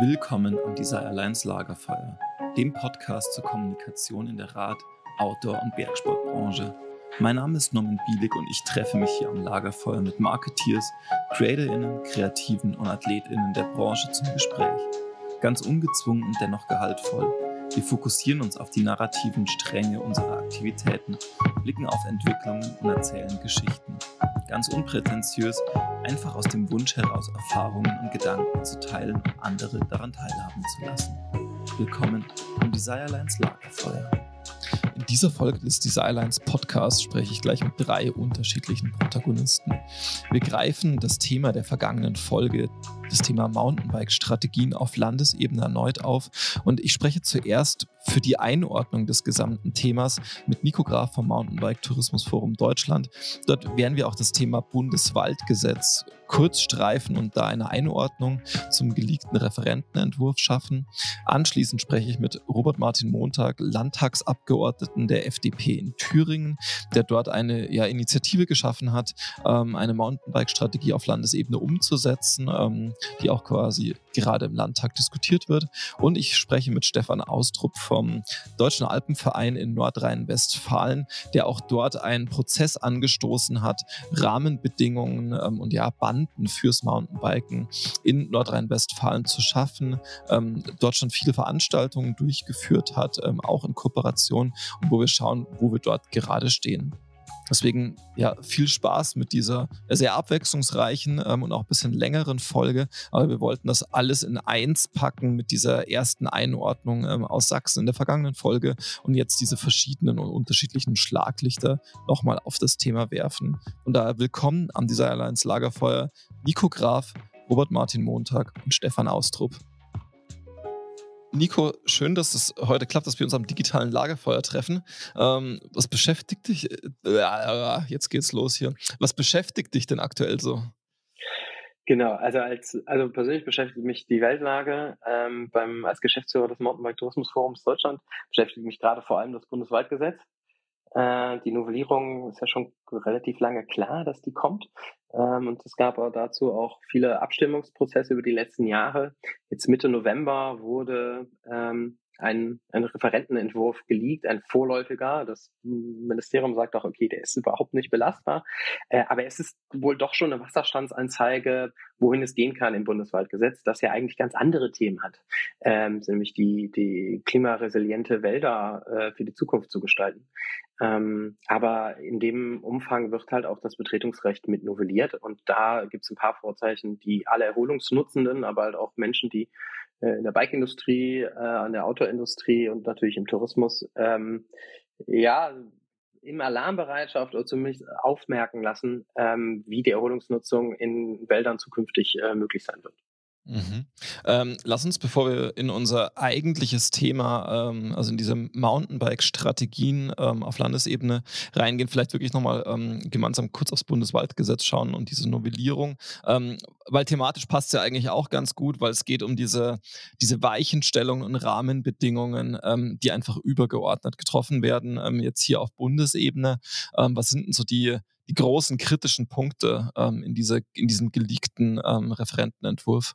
Willkommen am Desire Alliance Lagerfeuer, dem Podcast zur Kommunikation in der Rad-, Outdoor- und Bergsportbranche. Mein Name ist Norman Bielig und ich treffe mich hier am Lagerfeuer mit Marketeers, CreatorInnen, Kreativen und AthletInnen der Branche zum Gespräch. Ganz ungezwungen und dennoch gehaltvoll. Wir fokussieren uns auf die narrativen Stränge unserer Aktivitäten, blicken auf Entwicklungen und erzählen Geschichten. Ganz unprätentiös, einfach aus dem Wunsch heraus Erfahrungen und Gedanken zu teilen und andere daran teilhaben zu lassen. Willkommen am Desirelines Lagerfeuer. In dieser Folge des Desirelines Podcasts spreche ich gleich mit drei unterschiedlichen Protagonisten. Wir greifen das Thema der vergangenen Folge, das Thema Mountainbike-Strategien auf Landesebene erneut auf und ich spreche zuerst für die Einordnung des gesamten Themas mit Nico Graf vom Mountainbike Tourismus Forum Deutschland. Dort werden wir auch das Thema Bundeswaldgesetz kurz streifen und da eine Einordnung zum geleakten Referentenentwurf schaffen. Anschließend spreche ich mit Robert Martin Montag, Landtagsabgeordneten der FDP in Thüringen, der dort eine ja, Initiative geschaffen hat, ähm, eine Mountainbike-Strategie auf Landesebene umzusetzen, ähm, die auch quasi gerade im Landtag diskutiert wird. Und ich spreche mit Stefan Austrup vom Deutschen Alpenverein in Nordrhein-Westfalen, der auch dort einen Prozess angestoßen hat, Rahmenbedingungen ähm, und ja, Banden fürs Mountainbiken in Nordrhein-Westfalen zu schaffen, ähm, dort schon viele Veranstaltungen durchgeführt hat, ähm, auch in Kooperation und wo wir schauen, wo wir dort gerade stehen. Deswegen ja viel Spaß mit dieser sehr abwechslungsreichen ähm, und auch ein bisschen längeren Folge. Aber wir wollten das alles in eins packen mit dieser ersten Einordnung ähm, aus Sachsen in der vergangenen Folge und jetzt diese verschiedenen und unterschiedlichen Schlaglichter nochmal auf das Thema werfen. Und daher willkommen am Desire Alliance Lagerfeuer Nico Graf, Robert Martin Montag und Stefan Austrup. Nico, schön, dass es heute klappt, dass wir uns am digitalen Lagerfeuer treffen. Ähm, was beschäftigt dich? Äh, jetzt geht's los hier. Was beschäftigt dich denn aktuell so? Genau, also als also persönlich beschäftigt mich die Weltlage ähm, beim als Geschäftsführer des Mountainbike Tourismus Forums Deutschland beschäftigt mich gerade vor allem das Bundeswaldgesetz. Äh, die Novellierung ist ja schon relativ lange klar, dass die kommt. Ähm, und es gab auch dazu auch viele Abstimmungsprozesse über die letzten Jahre. Jetzt Mitte November wurde ähm, ein, ein Referentenentwurf geleakt, ein vorläufiger. Das Ministerium sagt auch, okay, der ist überhaupt nicht belastbar. Äh, aber es ist wohl doch schon eine Wasserstandsanzeige, wohin es gehen kann im Bundeswaldgesetz, das ja eigentlich ganz andere Themen hat, ähm, nämlich die, die klimaresiliente Wälder äh, für die Zukunft zu gestalten. Ähm, aber in dem Umfang wird halt auch das Betretungsrecht mit novelliert und da gibt es ein paar Vorzeichen, die alle Erholungsnutzenden, aber halt auch Menschen, die äh, in der Bike-Industrie, äh, an der Autoindustrie und natürlich im Tourismus, ähm, ja, im Alarmbereitschaft oder zumindest aufmerken lassen, ähm, wie die Erholungsnutzung in Wäldern zukünftig äh, möglich sein wird. Mhm. Ähm, lass uns, bevor wir in unser eigentliches Thema, ähm, also in diese Mountainbike-Strategien ähm, auf Landesebene reingehen, vielleicht wirklich nochmal ähm, gemeinsam kurz aufs Bundeswaldgesetz schauen und diese Novellierung, ähm, weil thematisch passt es ja eigentlich auch ganz gut, weil es geht um diese, diese Weichenstellungen und Rahmenbedingungen, ähm, die einfach übergeordnet getroffen werden, jetzt hier auf Bundesebene. was sind denn so die, die großen kritischen Punkte in, diese, in diesem geleakten Referentenentwurf?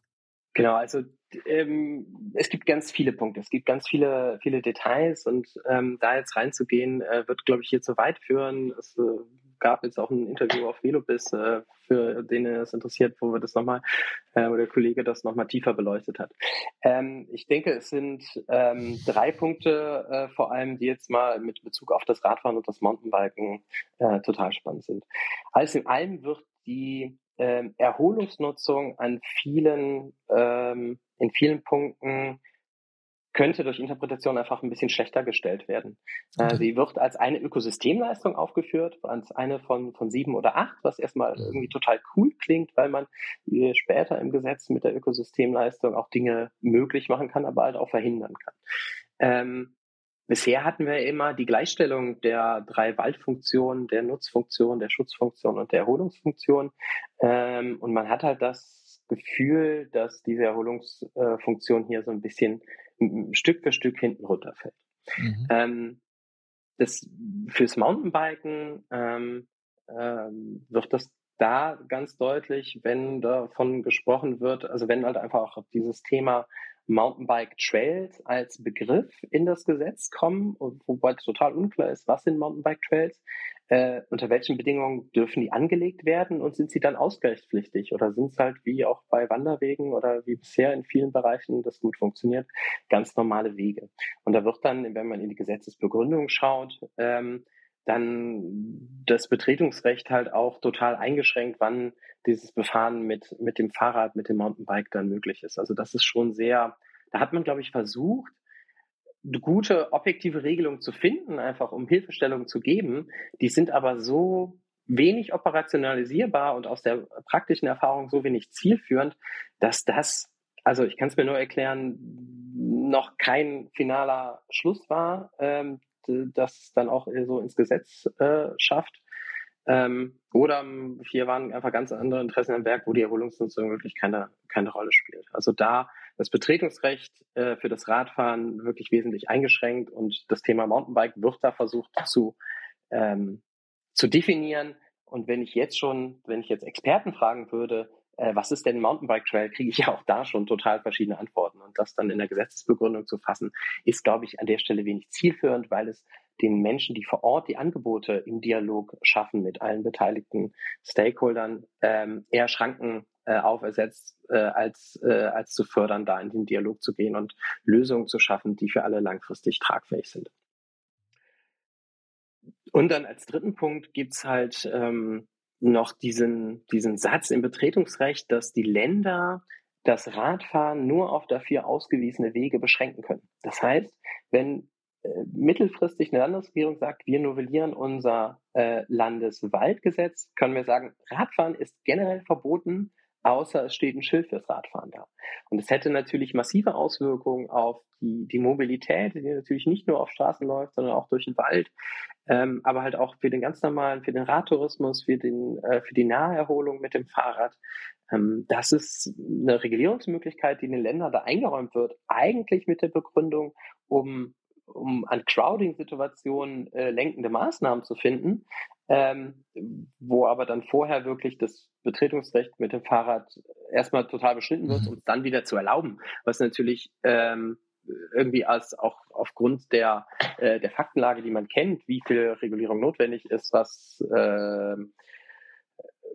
Genau, also ähm, es gibt ganz viele Punkte, es gibt ganz viele, viele Details und ähm, da jetzt reinzugehen, äh, wird, glaube ich, hier zu weit führen. Es äh, gab jetzt auch ein Interview auf Velobis, äh, für den es interessiert, wo wir das nochmal, äh, wo der Kollege das nochmal tiefer beleuchtet hat. Ähm, ich denke, es sind ähm, drei Punkte äh, vor allem, die jetzt mal mit Bezug auf das Radfahren und das Mountainbiken äh, total spannend sind. Alles in allem wird die ähm, Erholungsnutzung an vielen, ähm, in vielen Punkten könnte durch Interpretation einfach ein bisschen schlechter gestellt werden. Äh, okay. sie wird als eine Ökosystemleistung aufgeführt, als eine von, von sieben oder acht, was erstmal irgendwie total cool klingt, weil man später im Gesetz mit der Ökosystemleistung auch Dinge möglich machen kann, aber halt auch verhindern kann. Ähm, Bisher hatten wir immer die Gleichstellung der drei Waldfunktionen, der Nutzfunktion, der Schutzfunktion und der Erholungsfunktion. Ähm, und man hat halt das Gefühl, dass diese Erholungsfunktion hier so ein bisschen Stück für Stück hinten runterfällt. Mhm. Ähm, das, fürs Mountainbiken ähm, ähm, wird das da ganz deutlich, wenn davon gesprochen wird, also wenn halt einfach auch dieses Thema Mountainbike Trails als Begriff in das Gesetz kommen, wobei total unklar ist, was sind Mountainbike Trails, äh, unter welchen Bedingungen dürfen die angelegt werden und sind sie dann ausgleichspflichtig oder sind es halt wie auch bei Wanderwegen oder wie bisher in vielen Bereichen das gut funktioniert, ganz normale Wege. Und da wird dann, wenn man in die Gesetzesbegründung schaut, ähm, dann das Betretungsrecht halt auch total eingeschränkt, wann dieses Befahren mit, mit dem Fahrrad, mit dem Mountainbike dann möglich ist. Also das ist schon sehr, da hat man, glaube ich, versucht, gute objektive Regelung zu finden, einfach um Hilfestellung zu geben. Die sind aber so wenig operationalisierbar und aus der praktischen Erfahrung so wenig zielführend, dass das, also ich kann es mir nur erklären, noch kein finaler Schluss war, ähm, das dann auch so ins Gesetz äh, schafft. Ähm, oder hier waren einfach ganz andere Interessen am Werk, wo die Erholungsnutzung wirklich keine, keine Rolle spielt. Also da das Betretungsrecht äh, für das Radfahren wirklich wesentlich eingeschränkt und das Thema Mountainbike wird da versucht zu, ähm, zu definieren. Und wenn ich jetzt schon, wenn ich jetzt Experten fragen würde, äh, was ist denn Mountainbike Trail, kriege ich ja auch da schon total verschiedene Antworten. Und das dann in der Gesetzesbegründung zu fassen, ist, glaube ich, an der Stelle wenig zielführend, weil es den Menschen, die vor Ort die Angebote im Dialog schaffen mit allen beteiligten Stakeholdern, ähm, eher Schranken äh, aufersetzt, äh, als, äh, als zu fördern, da in den Dialog zu gehen und Lösungen zu schaffen, die für alle langfristig tragfähig sind. Und dann als dritten Punkt gibt's halt ähm, noch diesen, diesen Satz im Betretungsrecht, dass die Länder das Radfahren nur auf dafür ausgewiesene Wege beschränken können. Das heißt, wenn äh, mittelfristig eine Landesregierung sagt, wir novellieren unser äh, Landeswaldgesetz, können wir sagen, Radfahren ist generell verboten, außer es steht ein Schild fürs Radfahren da. Und es hätte natürlich massive Auswirkungen auf die, die Mobilität, die natürlich nicht nur auf Straßen läuft, sondern auch durch den Wald, ähm, aber halt auch für den ganz normalen, für den Radtourismus, für, den, äh, für die Naherholung mit dem Fahrrad. Ähm, das ist eine Regulierungsmöglichkeit, die in den Ländern da eingeräumt wird, eigentlich mit der Begründung, um um an Crowding-Situationen äh, lenkende Maßnahmen zu finden, ähm, wo aber dann vorher wirklich das Betretungsrecht mit dem Fahrrad erstmal total beschnitten wird, mhm. um es dann wieder zu erlauben, was natürlich ähm, irgendwie als auch aufgrund der, äh, der Faktenlage, die man kennt, wie viel Regulierung notwendig ist, was äh,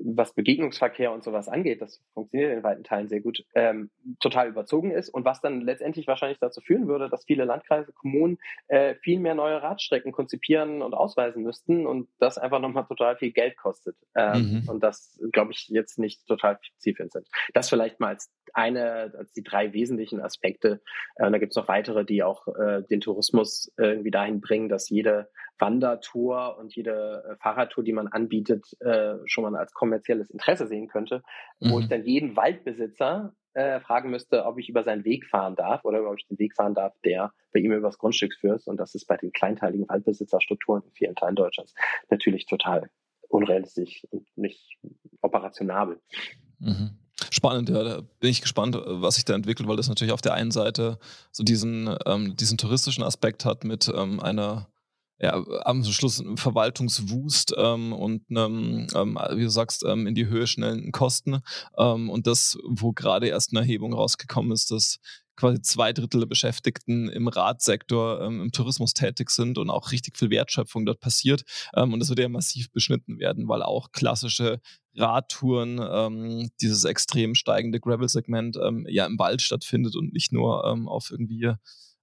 was Begegnungsverkehr und sowas angeht, das funktioniert in weiten Teilen sehr gut, ähm, total überzogen ist und was dann letztendlich wahrscheinlich dazu führen würde, dass viele Landkreise, Kommunen äh, viel mehr neue Radstrecken konzipieren und ausweisen müssten und das einfach nochmal total viel Geld kostet. Ähm, mhm. Und das, glaube ich, jetzt nicht total zielführend sind. Das vielleicht mal als eine, als die drei wesentlichen Aspekte. Äh, da gibt es noch weitere, die auch äh, den Tourismus irgendwie dahin bringen, dass jede Wandertour und jede äh, Fahrradtour, die man anbietet, äh, schon mal als kommerzielles Interesse sehen könnte, mhm. wo ich dann jeden Waldbesitzer äh, fragen müsste, ob ich über seinen Weg fahren darf oder ob ich den Weg fahren darf, der bei ihm übers Grundstück führt. Und das ist bei den kleinteiligen Waldbesitzerstrukturen in vielen Teilen Deutschlands natürlich total unrealistisch und nicht operationabel. Mhm. Spannend, ja, da bin ich gespannt, was sich da entwickelt, weil das natürlich auf der einen Seite so diesen, ähm, diesen touristischen Aspekt hat mit ähm, einer ja, am Schluss ein Verwaltungswust ähm, und einem, ähm, wie du sagst, ähm, in die Höhe schnellen Kosten. Ähm, und das, wo gerade erst eine Erhebung rausgekommen ist, dass quasi zwei Drittel der Beschäftigten im Radsektor ähm, im Tourismus tätig sind und auch richtig viel Wertschöpfung dort passiert. Ähm, und das wird ja massiv beschnitten werden, weil auch klassische Radtouren, ähm, dieses extrem steigende Gravel-Segment ja im Wald stattfindet und nicht nur auf irgendwie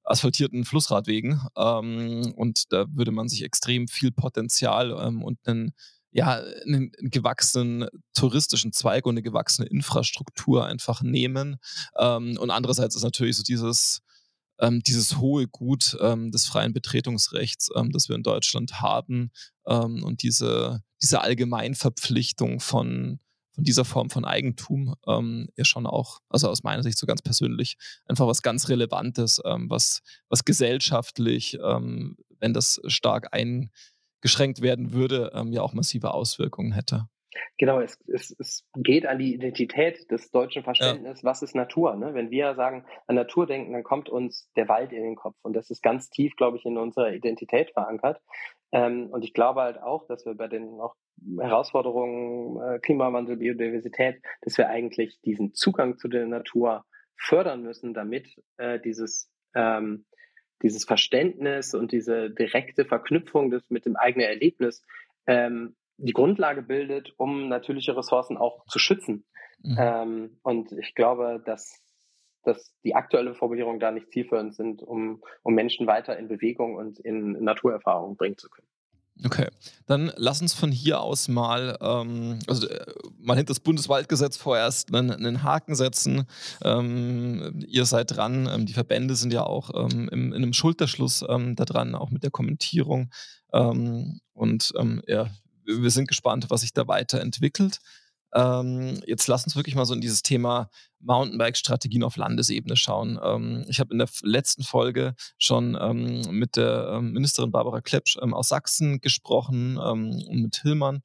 asphaltierten Flussradwegen. Ähm, und da würde man sich extrem viel Potenzial ähm, und einen, ja, einen gewachsenen touristischen Zweig und eine gewachsene Infrastruktur einfach nehmen. Ähm, und andererseits ist natürlich so dieses, ähm, dieses hohe Gut ähm, des freien Betretungsrechts, ähm, das wir in Deutschland haben und diese, diese Allgemeinverpflichtung von von dieser Form von Eigentum ähm, ja schon auch, also aus meiner Sicht so ganz persönlich, einfach was ganz Relevantes, ähm, was, was gesellschaftlich, ähm, wenn das stark eingeschränkt werden würde, ähm, ja auch massive Auswirkungen hätte. Genau, es, es, es geht an die Identität des deutschen Verständnisses, ja. was ist Natur. Ne? Wenn wir sagen, an Natur denken, dann kommt uns der Wald in den Kopf. Und das ist ganz tief, glaube ich, in unserer Identität verankert. Ähm, und ich glaube halt auch, dass wir bei den auch Herausforderungen äh, Klimawandel, Biodiversität, dass wir eigentlich diesen Zugang zu der Natur fördern müssen, damit äh, dieses ähm, dieses Verständnis und diese direkte Verknüpfung des, mit dem eigenen Erlebnis ähm, die Grundlage bildet, um natürliche Ressourcen auch zu schützen. Mhm. Ähm, und ich glaube, dass, dass die aktuelle Formulierung da nicht zielführend sind, um, um Menschen weiter in Bewegung und in Naturerfahrung bringen zu können. Okay, dann lass uns von hier aus mal, ähm, also äh, mal hinter das Bundeswaldgesetz vorerst einen, einen Haken setzen. Ähm, ihr seid dran, ähm, die Verbände sind ja auch ähm, im, in einem Schulterschluss ähm, da dran, auch mit der Kommentierung. Ähm, und ja, wir sind gespannt, was sich da weiterentwickelt. Ähm, jetzt lass uns wirklich mal so in dieses Thema Mountainbike-Strategien auf Landesebene schauen. Ähm, ich habe in der letzten Folge schon ähm, mit der ähm, Ministerin Barbara Klepsch ähm, aus Sachsen gesprochen ähm, und mit Hillmann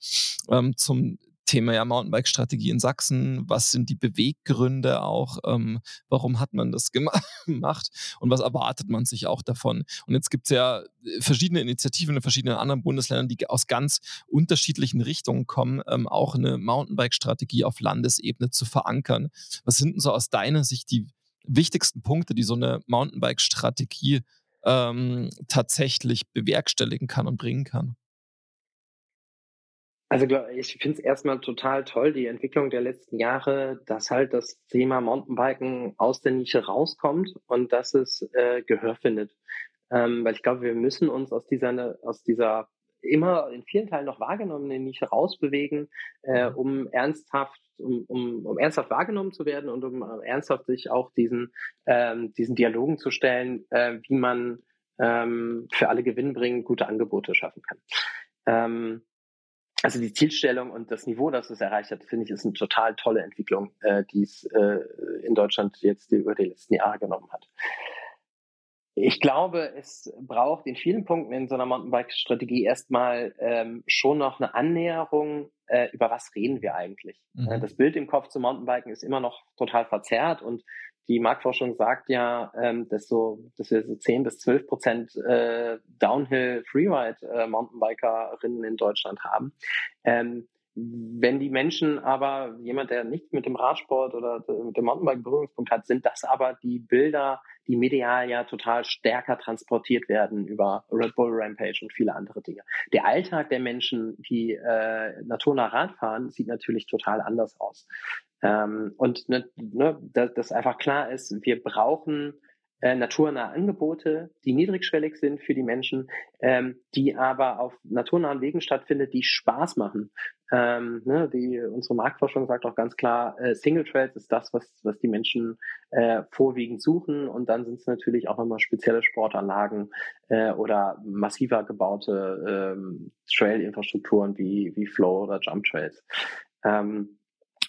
zum Thema ja Mountainbike-Strategie in Sachsen. Was sind die Beweggründe auch? Ähm, warum hat man das gemacht? Und was erwartet man sich auch davon? Und jetzt gibt es ja äh, verschiedene Initiativen in verschiedenen anderen Bundesländern, die aus ganz unterschiedlichen Richtungen kommen, ähm, auch eine Mountainbike-Strategie auf Landesebene zu verankern. Was sind denn so aus deiner Sicht die wichtigsten Punkte, die so eine Mountainbike-Strategie ähm, tatsächlich bewerkstelligen kann und bringen kann? Also ich finde es erstmal total toll, die Entwicklung der letzten Jahre, dass halt das Thema Mountainbiken aus der Nische rauskommt und dass es äh, Gehör findet. Ähm, weil ich glaube, wir müssen uns aus dieser, aus dieser immer in vielen Teilen noch wahrgenommenen Nische rausbewegen, äh, mhm. um ernsthaft, um, um, um ernsthaft wahrgenommen zu werden und um äh, ernsthaft sich auch diesen, ähm, diesen Dialogen zu stellen, äh, wie man ähm, für alle gewinnbringend gute Angebote schaffen kann. Ähm, also die Zielstellung und das Niveau, das es erreicht hat, finde ich, ist eine total tolle Entwicklung, äh, die es äh, in Deutschland jetzt über die letzten Jahre genommen hat. Ich glaube, es braucht in vielen Punkten in so einer Mountainbike-Strategie erstmal ähm, schon noch eine Annäherung, äh, über was reden wir eigentlich. Mhm. Das Bild im Kopf zum Mountainbiken ist immer noch total verzerrt und die Marktforschung sagt ja, ähm, dass, so, dass wir so 10 bis 12 Prozent äh, Downhill Freeride äh, Mountainbikerinnen in Deutschland haben. Ähm, wenn die Menschen aber, jemand, der nichts mit dem Radsport oder mit dem Mountainbike Berührungspunkt hat, sind das aber die Bilder, die medial ja total stärker transportiert werden über Red Bull Rampage und viele andere Dinge. Der Alltag der Menschen, die äh, naturnah Rad fahren, sieht natürlich total anders aus. Ähm, und ne, ne, dass, dass einfach klar ist, wir brauchen äh, naturnahe Angebote, die niedrigschwellig sind für die Menschen, ähm, die aber auf naturnahen Wegen stattfindet, die Spaß machen. Ähm, ne, die, unsere Marktforschung sagt auch ganz klar, äh, Single Trails ist das, was, was die Menschen äh, vorwiegend suchen. Und dann sind es natürlich auch nochmal spezielle Sportanlagen äh, oder massiver gebaute ähm, Trail-Infrastrukturen wie, wie Flow oder Jump Trails. Ähm,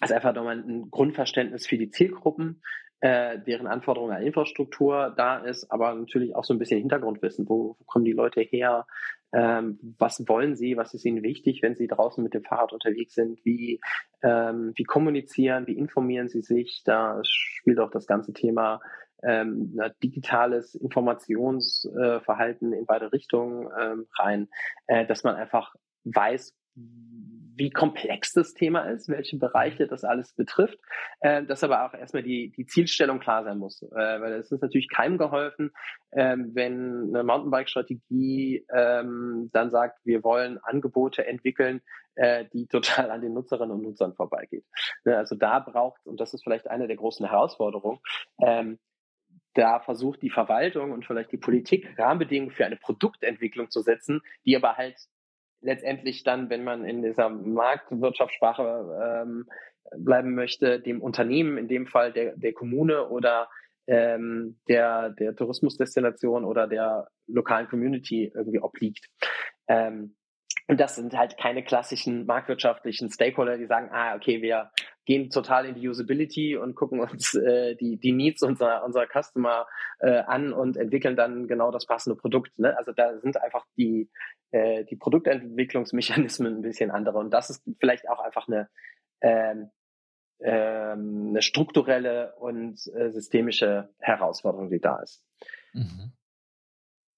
also einfach nochmal ein Grundverständnis für die Zielgruppen, äh, deren Anforderungen an Infrastruktur da ist, aber natürlich auch so ein bisschen Hintergrundwissen. Wo, wo kommen die Leute her? Ähm, was wollen sie? Was ist ihnen wichtig, wenn sie draußen mit dem Fahrrad unterwegs sind? Wie, ähm, wie kommunizieren? Wie informieren sie sich? Da spielt auch das ganze Thema ähm, digitales Informationsverhalten äh, in beide Richtungen ähm, rein, äh, dass man einfach weiß, wie komplex das Thema ist, welche Bereiche das alles betrifft, äh, dass aber auch erstmal die, die Zielstellung klar sein muss. Äh, weil es ist natürlich keinem geholfen, äh, wenn eine Mountainbike-Strategie ähm, dann sagt, wir wollen Angebote entwickeln, äh, die total an den Nutzerinnen und Nutzern vorbeigeht. Ne, also da braucht, und das ist vielleicht eine der großen Herausforderungen, ähm, da versucht die Verwaltung und vielleicht die Politik Rahmenbedingungen für eine Produktentwicklung zu setzen, die aber halt letztendlich dann, wenn man in dieser Marktwirtschaftssprache ähm, bleiben möchte, dem Unternehmen, in dem Fall der, der Kommune oder ähm, der, der Tourismusdestination oder der lokalen Community irgendwie obliegt. Ähm, und das sind halt keine klassischen marktwirtschaftlichen Stakeholder, die sagen, ah, okay, wir gehen total in die Usability und gucken uns äh, die, die Needs unserer, unserer Customer äh, an und entwickeln dann genau das passende Produkt. Ne? Also da sind einfach die, äh, die Produktentwicklungsmechanismen ein bisschen andere. Und das ist vielleicht auch einfach eine, ähm, ähm, eine strukturelle und äh, systemische Herausforderung, die da ist. Mhm.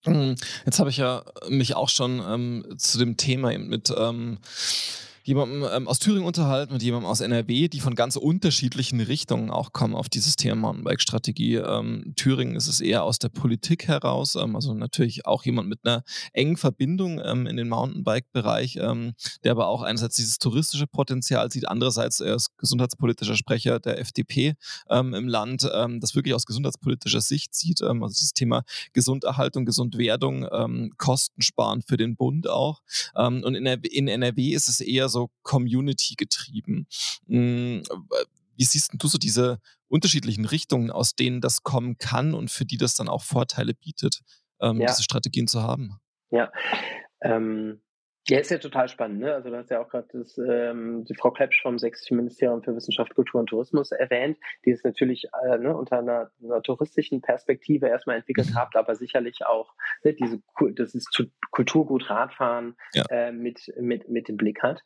Hm, jetzt habe ich ja mich auch schon ähm, zu dem Thema mit ähm, jemandem ähm, aus Thüringen unterhalten, mit jemandem aus NRW, die von ganz unterschiedlichen Richtungen auch kommen auf dieses Thema Mountainbike-Strategie. Ähm, Thüringen ist es eher aus der Politik heraus, ähm, also natürlich auch jemand mit einer engen Verbindung ähm, in den Mountainbike-Bereich, ähm, der aber auch einerseits dieses touristische Potenzial sieht, andererseits er ist gesundheitspolitischer Sprecher der FDP ähm, im Land, das wirklich aus gesundheitspolitischer Sicht sieht, also dieses Thema Gesunderhaltung, Gesundwerdung, Kosten sparen für den Bund auch. und in, in NRW ist es eher so, so Community getrieben. Hm, wie siehst du so diese unterschiedlichen Richtungen, aus denen das kommen kann und für die das dann auch Vorteile bietet, ähm, ja. diese Strategien zu haben? Ja, ähm, ja, ist ja total spannend. Ne? Also du hast ja auch gerade ähm, die Frau Klepsch vom Sächsischen Ministerium für Wissenschaft, Kultur und Tourismus erwähnt, die es natürlich äh, ne, unter einer, einer touristischen Perspektive erstmal entwickelt mhm. hat, aber sicherlich auch ne, diese das ist Kulturgut Radfahren ja. äh, mit, mit, mit dem Blick hat.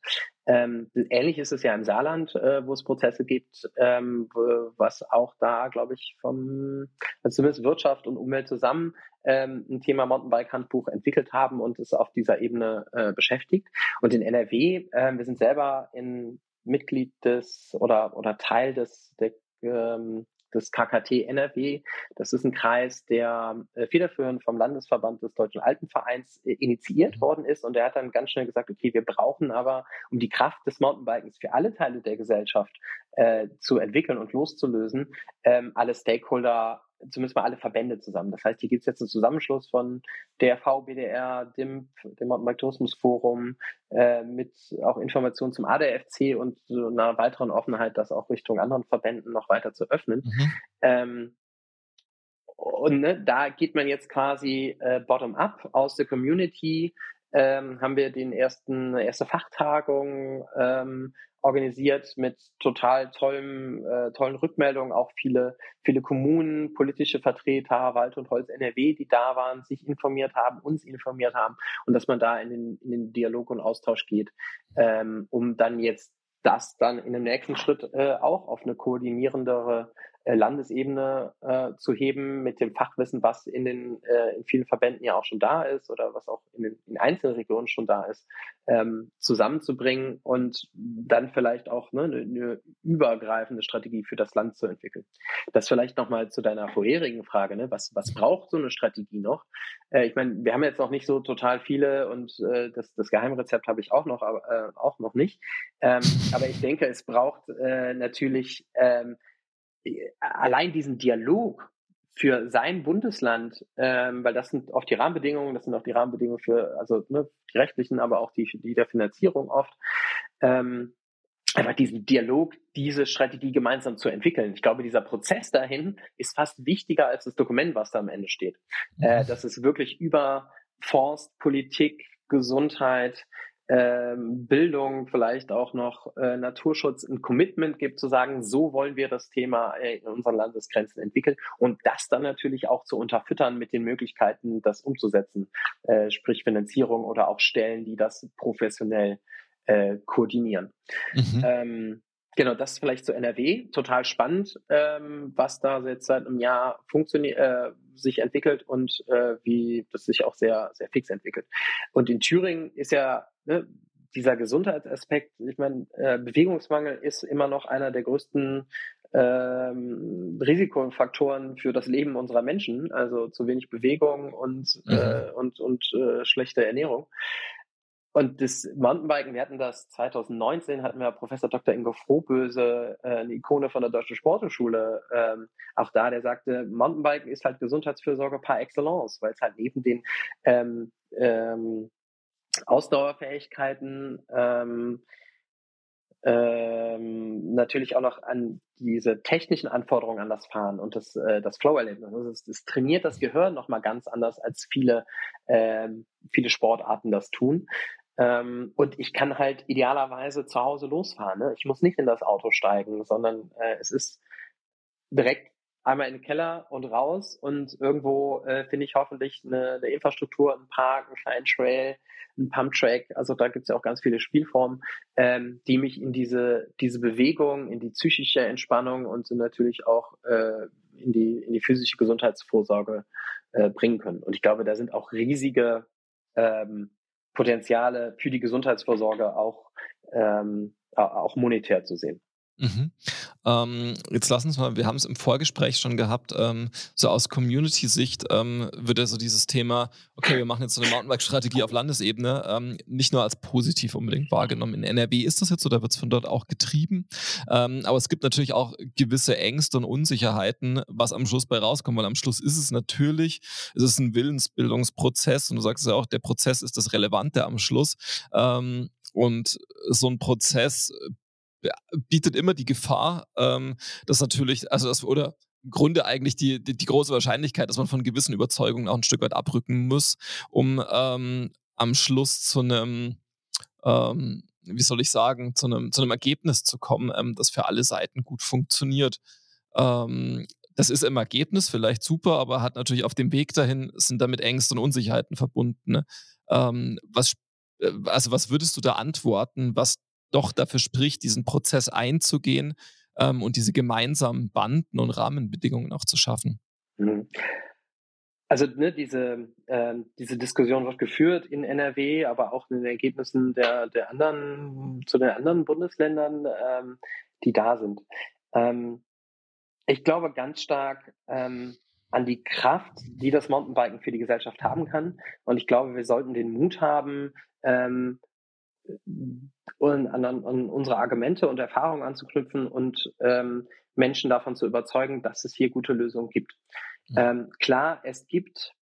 Ähm, ähnlich ist es ja im Saarland, äh, wo es Prozesse gibt, ähm, was auch da, glaube ich, vom also zumindest Wirtschaft und Umwelt zusammen ähm, ein Thema Mountainbike-Handbuch entwickelt haben und es auf dieser Ebene äh, beschäftigt. Und in NRW, äh, wir sind selber in Mitglied des oder oder Teil des der, ähm, des KKT NRW. Das ist ein Kreis, der äh, federführend vom Landesverband des Deutschen Alpenvereins äh, initiiert mhm. worden ist. Und der hat dann ganz schnell gesagt, okay, wir brauchen aber, um die Kraft des Mountainbikens für alle Teile der Gesellschaft äh, zu entwickeln und loszulösen, ähm, alle Stakeholder zumindest mal alle Verbände zusammen. Das heißt, hier gibt es jetzt einen Zusammenschluss von DRV, BDR, DIMP, dem Mountainbike Tourismus Forum, äh, mit auch Informationen zum ADFC und so einer weiteren Offenheit, das auch Richtung anderen Verbänden noch weiter zu öffnen. Mhm. Ähm, und ne, da geht man jetzt quasi äh, bottom-up aus der Community ähm, haben wir den ersten erste Fachtagung ähm, organisiert mit total tollen, äh, tollen Rückmeldungen, auch viele, viele Kommunen, politische Vertreter, Wald und Holz NRW, die da waren, sich informiert haben, uns informiert haben und dass man da in den, in den Dialog und Austausch geht, ähm, um dann jetzt das dann in dem nächsten Schritt äh, auch auf eine koordinierendere Landesebene äh, zu heben mit dem Fachwissen, was in den äh, in vielen Verbänden ja auch schon da ist oder was auch in den in einzelnen Regionen schon da ist, ähm, zusammenzubringen und dann vielleicht auch ne, eine, eine übergreifende Strategie für das Land zu entwickeln. Das vielleicht nochmal zu deiner vorherigen Frage, ne? was, was braucht so eine Strategie noch? Äh, ich meine, wir haben jetzt noch nicht so total viele und äh, das, das Geheimrezept habe ich auch noch, aber, äh, auch noch nicht. Ähm, aber ich denke, es braucht äh, natürlich ähm, allein diesen Dialog für sein Bundesland, ähm, weil das sind oft die Rahmenbedingungen, das sind auch die Rahmenbedingungen für, also ne, die rechtlichen, aber auch die, die der Finanzierung oft, ähm, einfach diesen Dialog, diese Strategie gemeinsam zu entwickeln. Ich glaube, dieser Prozess dahin ist fast wichtiger als das Dokument, was da am Ende steht. Äh, dass es wirklich über Forst, Politik, Gesundheit, ähm, Bildung, vielleicht auch noch äh, Naturschutz ein Commitment gibt, zu sagen, so wollen wir das Thema äh, in unseren Landesgrenzen entwickeln und das dann natürlich auch zu unterfüttern mit den Möglichkeiten, das umzusetzen, äh, sprich Finanzierung oder auch Stellen, die das professionell äh, koordinieren. Mhm. Ähm, Genau, das ist vielleicht zu NRW total spannend, ähm, was da jetzt seit einem Jahr funktioniert, äh, sich entwickelt und äh, wie das sich auch sehr, sehr fix entwickelt. Und in Thüringen ist ja ne, dieser Gesundheitsaspekt, ich meine, äh, Bewegungsmangel ist immer noch einer der größten ähm, Risikofaktoren für das Leben unserer Menschen, also zu wenig Bewegung und, mhm. äh, und, und äh, schlechte Ernährung. Und das Mountainbiken, wir hatten das 2019, hatten wir Professor Dr. Ingo Frohböse, äh, eine Ikone von der Deutschen Sporthochschule, ähm, auch da, der sagte, Mountainbiken ist halt Gesundheitsfürsorge par excellence, weil es halt neben den ähm, ähm, Ausdauerfähigkeiten ähm, ähm, natürlich auch noch an diese technischen Anforderungen an das Fahren und das, äh, das Flow-Erlebnis. Also es, es trainiert das Gehirn nochmal ganz anders, als viele, ähm, viele Sportarten das tun. Ähm, und ich kann halt idealerweise zu Hause losfahren. Ne? Ich muss nicht in das Auto steigen, sondern äh, es ist direkt einmal in den Keller und raus und irgendwo äh, finde ich hoffentlich eine, eine Infrastruktur, einen Park, einen kleinen Trail, einen Pumptrack. Also da gibt es ja auch ganz viele Spielformen, ähm, die mich in diese, diese Bewegung, in die psychische Entspannung und natürlich auch äh, in, die, in die physische Gesundheitsvorsorge äh, bringen können. Und ich glaube, da sind auch riesige ähm, Potenziale für die Gesundheitsvorsorge auch, ähm, auch monetär zu sehen. Mhm. Ähm, jetzt lassen uns mal, wir haben es im Vorgespräch schon gehabt, ähm, so aus Community-Sicht ähm, wird ja so dieses Thema, okay, wir machen jetzt so eine Mountainbike-Strategie auf Landesebene, ähm, nicht nur als positiv unbedingt wahrgenommen. In NRW ist das jetzt so, da wird es von dort auch getrieben. Ähm, aber es gibt natürlich auch gewisse Ängste und Unsicherheiten, was am Schluss bei rauskommt, weil am Schluss ist es natürlich, es ist ein Willensbildungsprozess und du sagst ja auch, der Prozess ist das Relevante am Schluss. Ähm, und so ein Prozess bietet immer die Gefahr, ähm, dass natürlich, also das, oder im Grunde eigentlich die, die, die, große Wahrscheinlichkeit, dass man von gewissen Überzeugungen auch ein Stück weit abrücken muss, um ähm, am Schluss zu einem, ähm, wie soll ich sagen, zu einem, zu einem Ergebnis zu kommen, ähm, das für alle Seiten gut funktioniert. Ähm, das ist im Ergebnis vielleicht super, aber hat natürlich auf dem Weg dahin sind damit Ängste und Unsicherheiten verbunden. Ne? Ähm, was, äh, also was würdest du da antworten, was doch dafür spricht, diesen Prozess einzugehen ähm, und diese gemeinsamen Banden und Rahmenbedingungen auch zu schaffen. Mhm. Also ne, diese, äh, diese Diskussion wird geführt in NRW, aber auch in den Ergebnissen der, der anderen, zu den anderen Bundesländern, ähm, die da sind. Ähm, ich glaube ganz stark ähm, an die Kraft, die das Mountainbiken für die Gesellschaft haben kann. Und ich glaube, wir sollten den Mut haben, ähm, und an, an, unsere Argumente und Erfahrungen anzuknüpfen und ähm, Menschen davon zu überzeugen, dass es hier gute Lösungen gibt. Mhm. Ähm, klar, es gibt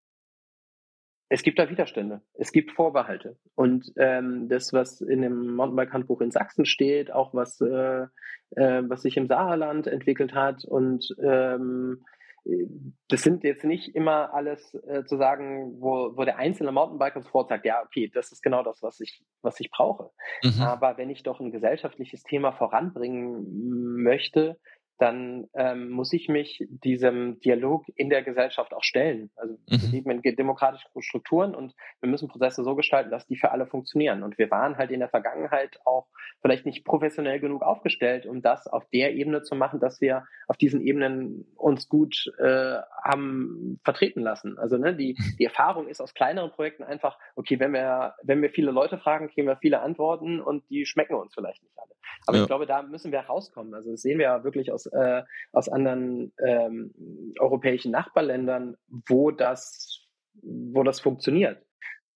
es gibt da Widerstände, es gibt Vorbehalte. Und ähm, das, was in dem Mountainbike-Handbuch in Sachsen steht, auch was, äh, äh, was sich im Saarland entwickelt hat und ähm, das sind jetzt nicht immer alles äh, zu sagen, wo, wo der einzelne Mountainbiker sofort sagt, ja, okay, das ist genau das, was ich, was ich brauche. Mhm. Aber wenn ich doch ein gesellschaftliches Thema voranbringen möchte, dann ähm, muss ich mich diesem Dialog in der Gesellschaft auch stellen. Also mhm. wir leben in demokratischen Strukturen und wir müssen Prozesse so gestalten, dass die für alle funktionieren. Und wir waren halt in der Vergangenheit auch vielleicht nicht professionell genug aufgestellt, um das auf der Ebene zu machen, dass wir auf diesen Ebenen uns gut äh, haben vertreten lassen. Also ne, die, die Erfahrung ist aus kleineren Projekten einfach, okay, wenn wir, wenn wir viele Leute fragen, kriegen wir viele Antworten und die schmecken uns vielleicht nicht alle. Aber ja. ich glaube, da müssen wir rauskommen. Also das sehen wir ja wirklich aus äh, aus anderen ähm, europäischen Nachbarländern, wo das, wo das funktioniert.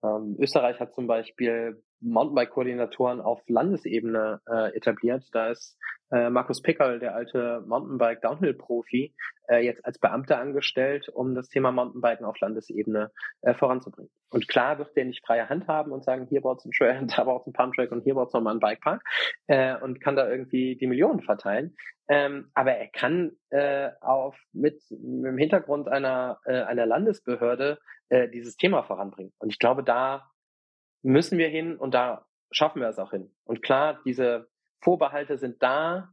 Ähm, Österreich hat zum Beispiel Mountainbike-Koordinatoren auf Landesebene äh, etabliert. Da ist äh, Markus Pickerl, der alte Mountainbike-Downhill-Profi, äh, jetzt als Beamter angestellt, um das Thema Mountainbiken auf Landesebene äh, voranzubringen. Und klar wird der nicht freie Hand haben und sagen, hier braucht es einen Trail, da braucht es einen Pumptrack und hier braucht es nochmal einen Bikepark äh, und kann da irgendwie die Millionen verteilen. Ähm, aber er kann äh, auf mit, mit dem Hintergrund einer, äh, einer Landesbehörde äh, dieses Thema voranbringen. Und ich glaube, da müssen wir hin und da schaffen wir es auch hin. Und klar, diese Vorbehalte sind da,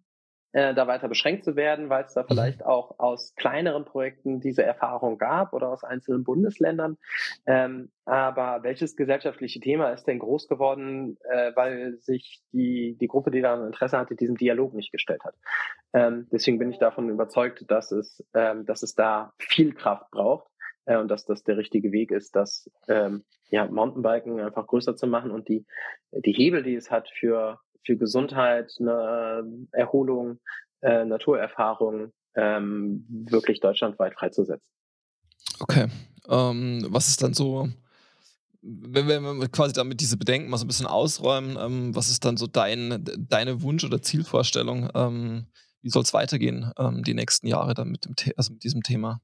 äh, da weiter beschränkt zu werden, weil es da mhm. vielleicht auch aus kleineren Projekten diese Erfahrung gab oder aus einzelnen Bundesländern. Ähm, aber welches gesellschaftliche Thema ist denn groß geworden, äh, weil sich die, die Gruppe, die da ein Interesse hatte, diesem Dialog nicht gestellt hat? Ähm, deswegen bin ich davon überzeugt, dass es, ähm, dass es da viel Kraft braucht äh, und dass das der richtige Weg ist, das ähm, ja, Mountainbiken einfach größer zu machen und die, die Hebel, die es hat für, für Gesundheit, eine Erholung, äh, Naturerfahrung, ähm, wirklich deutschlandweit freizusetzen. Okay. Ähm, was ist dann so, wenn wir quasi damit diese Bedenken mal so ein bisschen ausräumen, ähm, was ist dann so dein, deine Wunsch- oder Zielvorstellung? Ähm, wie soll es weitergehen ähm, die nächsten Jahre dann mit, dem also mit diesem Thema?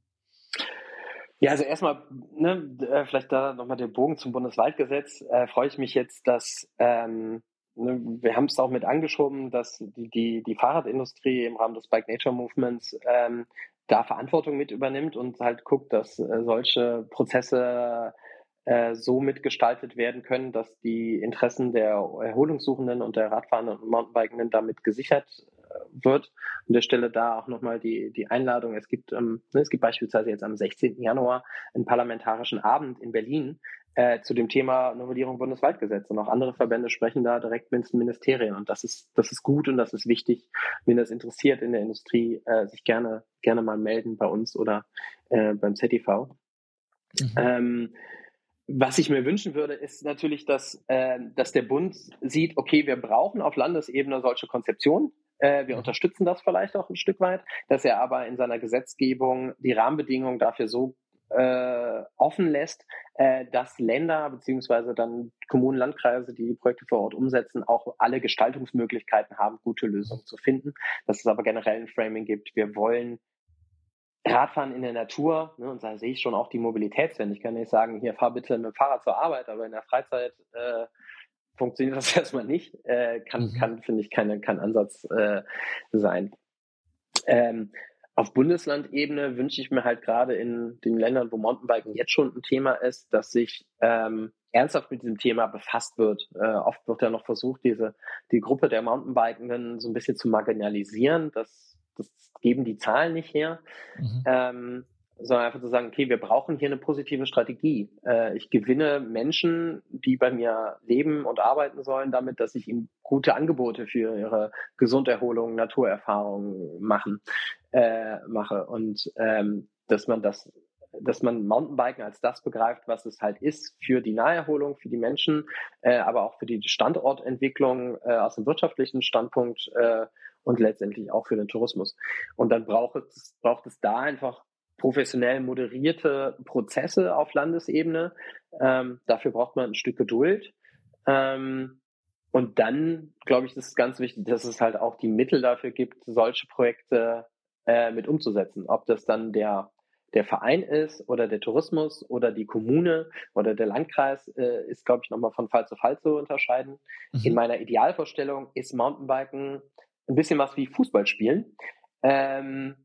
Ja, also erstmal, ne, äh, vielleicht da nochmal den Bogen zum Bundeswaldgesetz. Äh, freue ich mich jetzt, dass ähm, ne, wir haben es auch mit angeschoben, dass die, die, die Fahrradindustrie im Rahmen des Bike Nature Movements ähm, da Verantwortung mit übernimmt und halt guckt, dass äh, solche Prozesse äh, so mitgestaltet werden können, dass die Interessen der Erholungssuchenden und der Radfahrenden und Mountainbikenden damit gesichert wird. An der Stelle da auch nochmal die, die Einladung. Es gibt, ähm, ne, es gibt beispielsweise jetzt am 16. Januar einen parlamentarischen Abend in Berlin äh, zu dem Thema Novellierung Bundeswaldgesetz. Und auch andere Verbände sprechen da direkt mit den Ministerien. Und das ist, das ist gut und das ist wichtig. Wenn das interessiert in der Industrie, äh, sich gerne, gerne mal melden bei uns oder äh, beim ZTV. Mhm. Ähm, was ich mir wünschen würde, ist natürlich, dass, äh, dass der Bund sieht, okay, wir brauchen auf Landesebene solche Konzeptionen. Äh, wir unterstützen das vielleicht auch ein Stück weit, dass er aber in seiner Gesetzgebung die Rahmenbedingungen dafür so äh, offen lässt, äh, dass Länder beziehungsweise dann Kommunen, Landkreise, die die Projekte vor Ort umsetzen, auch alle Gestaltungsmöglichkeiten haben, gute Lösungen zu finden. Dass es aber generell ein Framing gibt. Wir wollen Radfahren in der Natur, ne, und da sehe ich schon auch die Mobilitätswende. Ich kann nicht sagen, hier fahr bitte mit dem Fahrrad zur Arbeit, aber in der Freizeit äh, funktioniert das erstmal nicht. Äh, kann, mhm. kann finde ich, keine, kein Ansatz äh, sein. Ähm, auf Bundeslandebene wünsche ich mir halt gerade in den Ländern, wo Mountainbiken jetzt schon ein Thema ist, dass sich ähm, ernsthaft mit diesem Thema befasst wird. Äh, oft wird ja noch versucht, diese die Gruppe der Mountainbikenden so ein bisschen zu marginalisieren. Das das geben die Zahlen nicht her, mhm. ähm, sondern einfach zu sagen, okay, wir brauchen hier eine positive Strategie. Äh, ich gewinne Menschen, die bei mir leben und arbeiten sollen, damit, dass ich ihnen gute Angebote für ihre Gesunderholung, Naturerfahrungen machen, äh, mache und ähm, dass man das dass man Mountainbiken als das begreift, was es halt ist für die Naherholung, für die Menschen, äh, aber auch für die Standortentwicklung äh, aus dem wirtschaftlichen Standpunkt äh, und letztendlich auch für den Tourismus. Und dann braucht es, braucht es da einfach professionell moderierte Prozesse auf Landesebene. Ähm, dafür braucht man ein Stück Geduld. Ähm, und dann, glaube ich, ist ganz wichtig, dass es halt auch die Mittel dafür gibt, solche Projekte äh, mit umzusetzen. Ob das dann der, der Verein ist oder der Tourismus oder die Kommune oder der Landkreis, äh, ist, glaube ich, nochmal von Fall zu Fall zu unterscheiden. Mhm. In meiner Idealvorstellung ist Mountainbiken ein bisschen was wie Fußball spielen, ähm,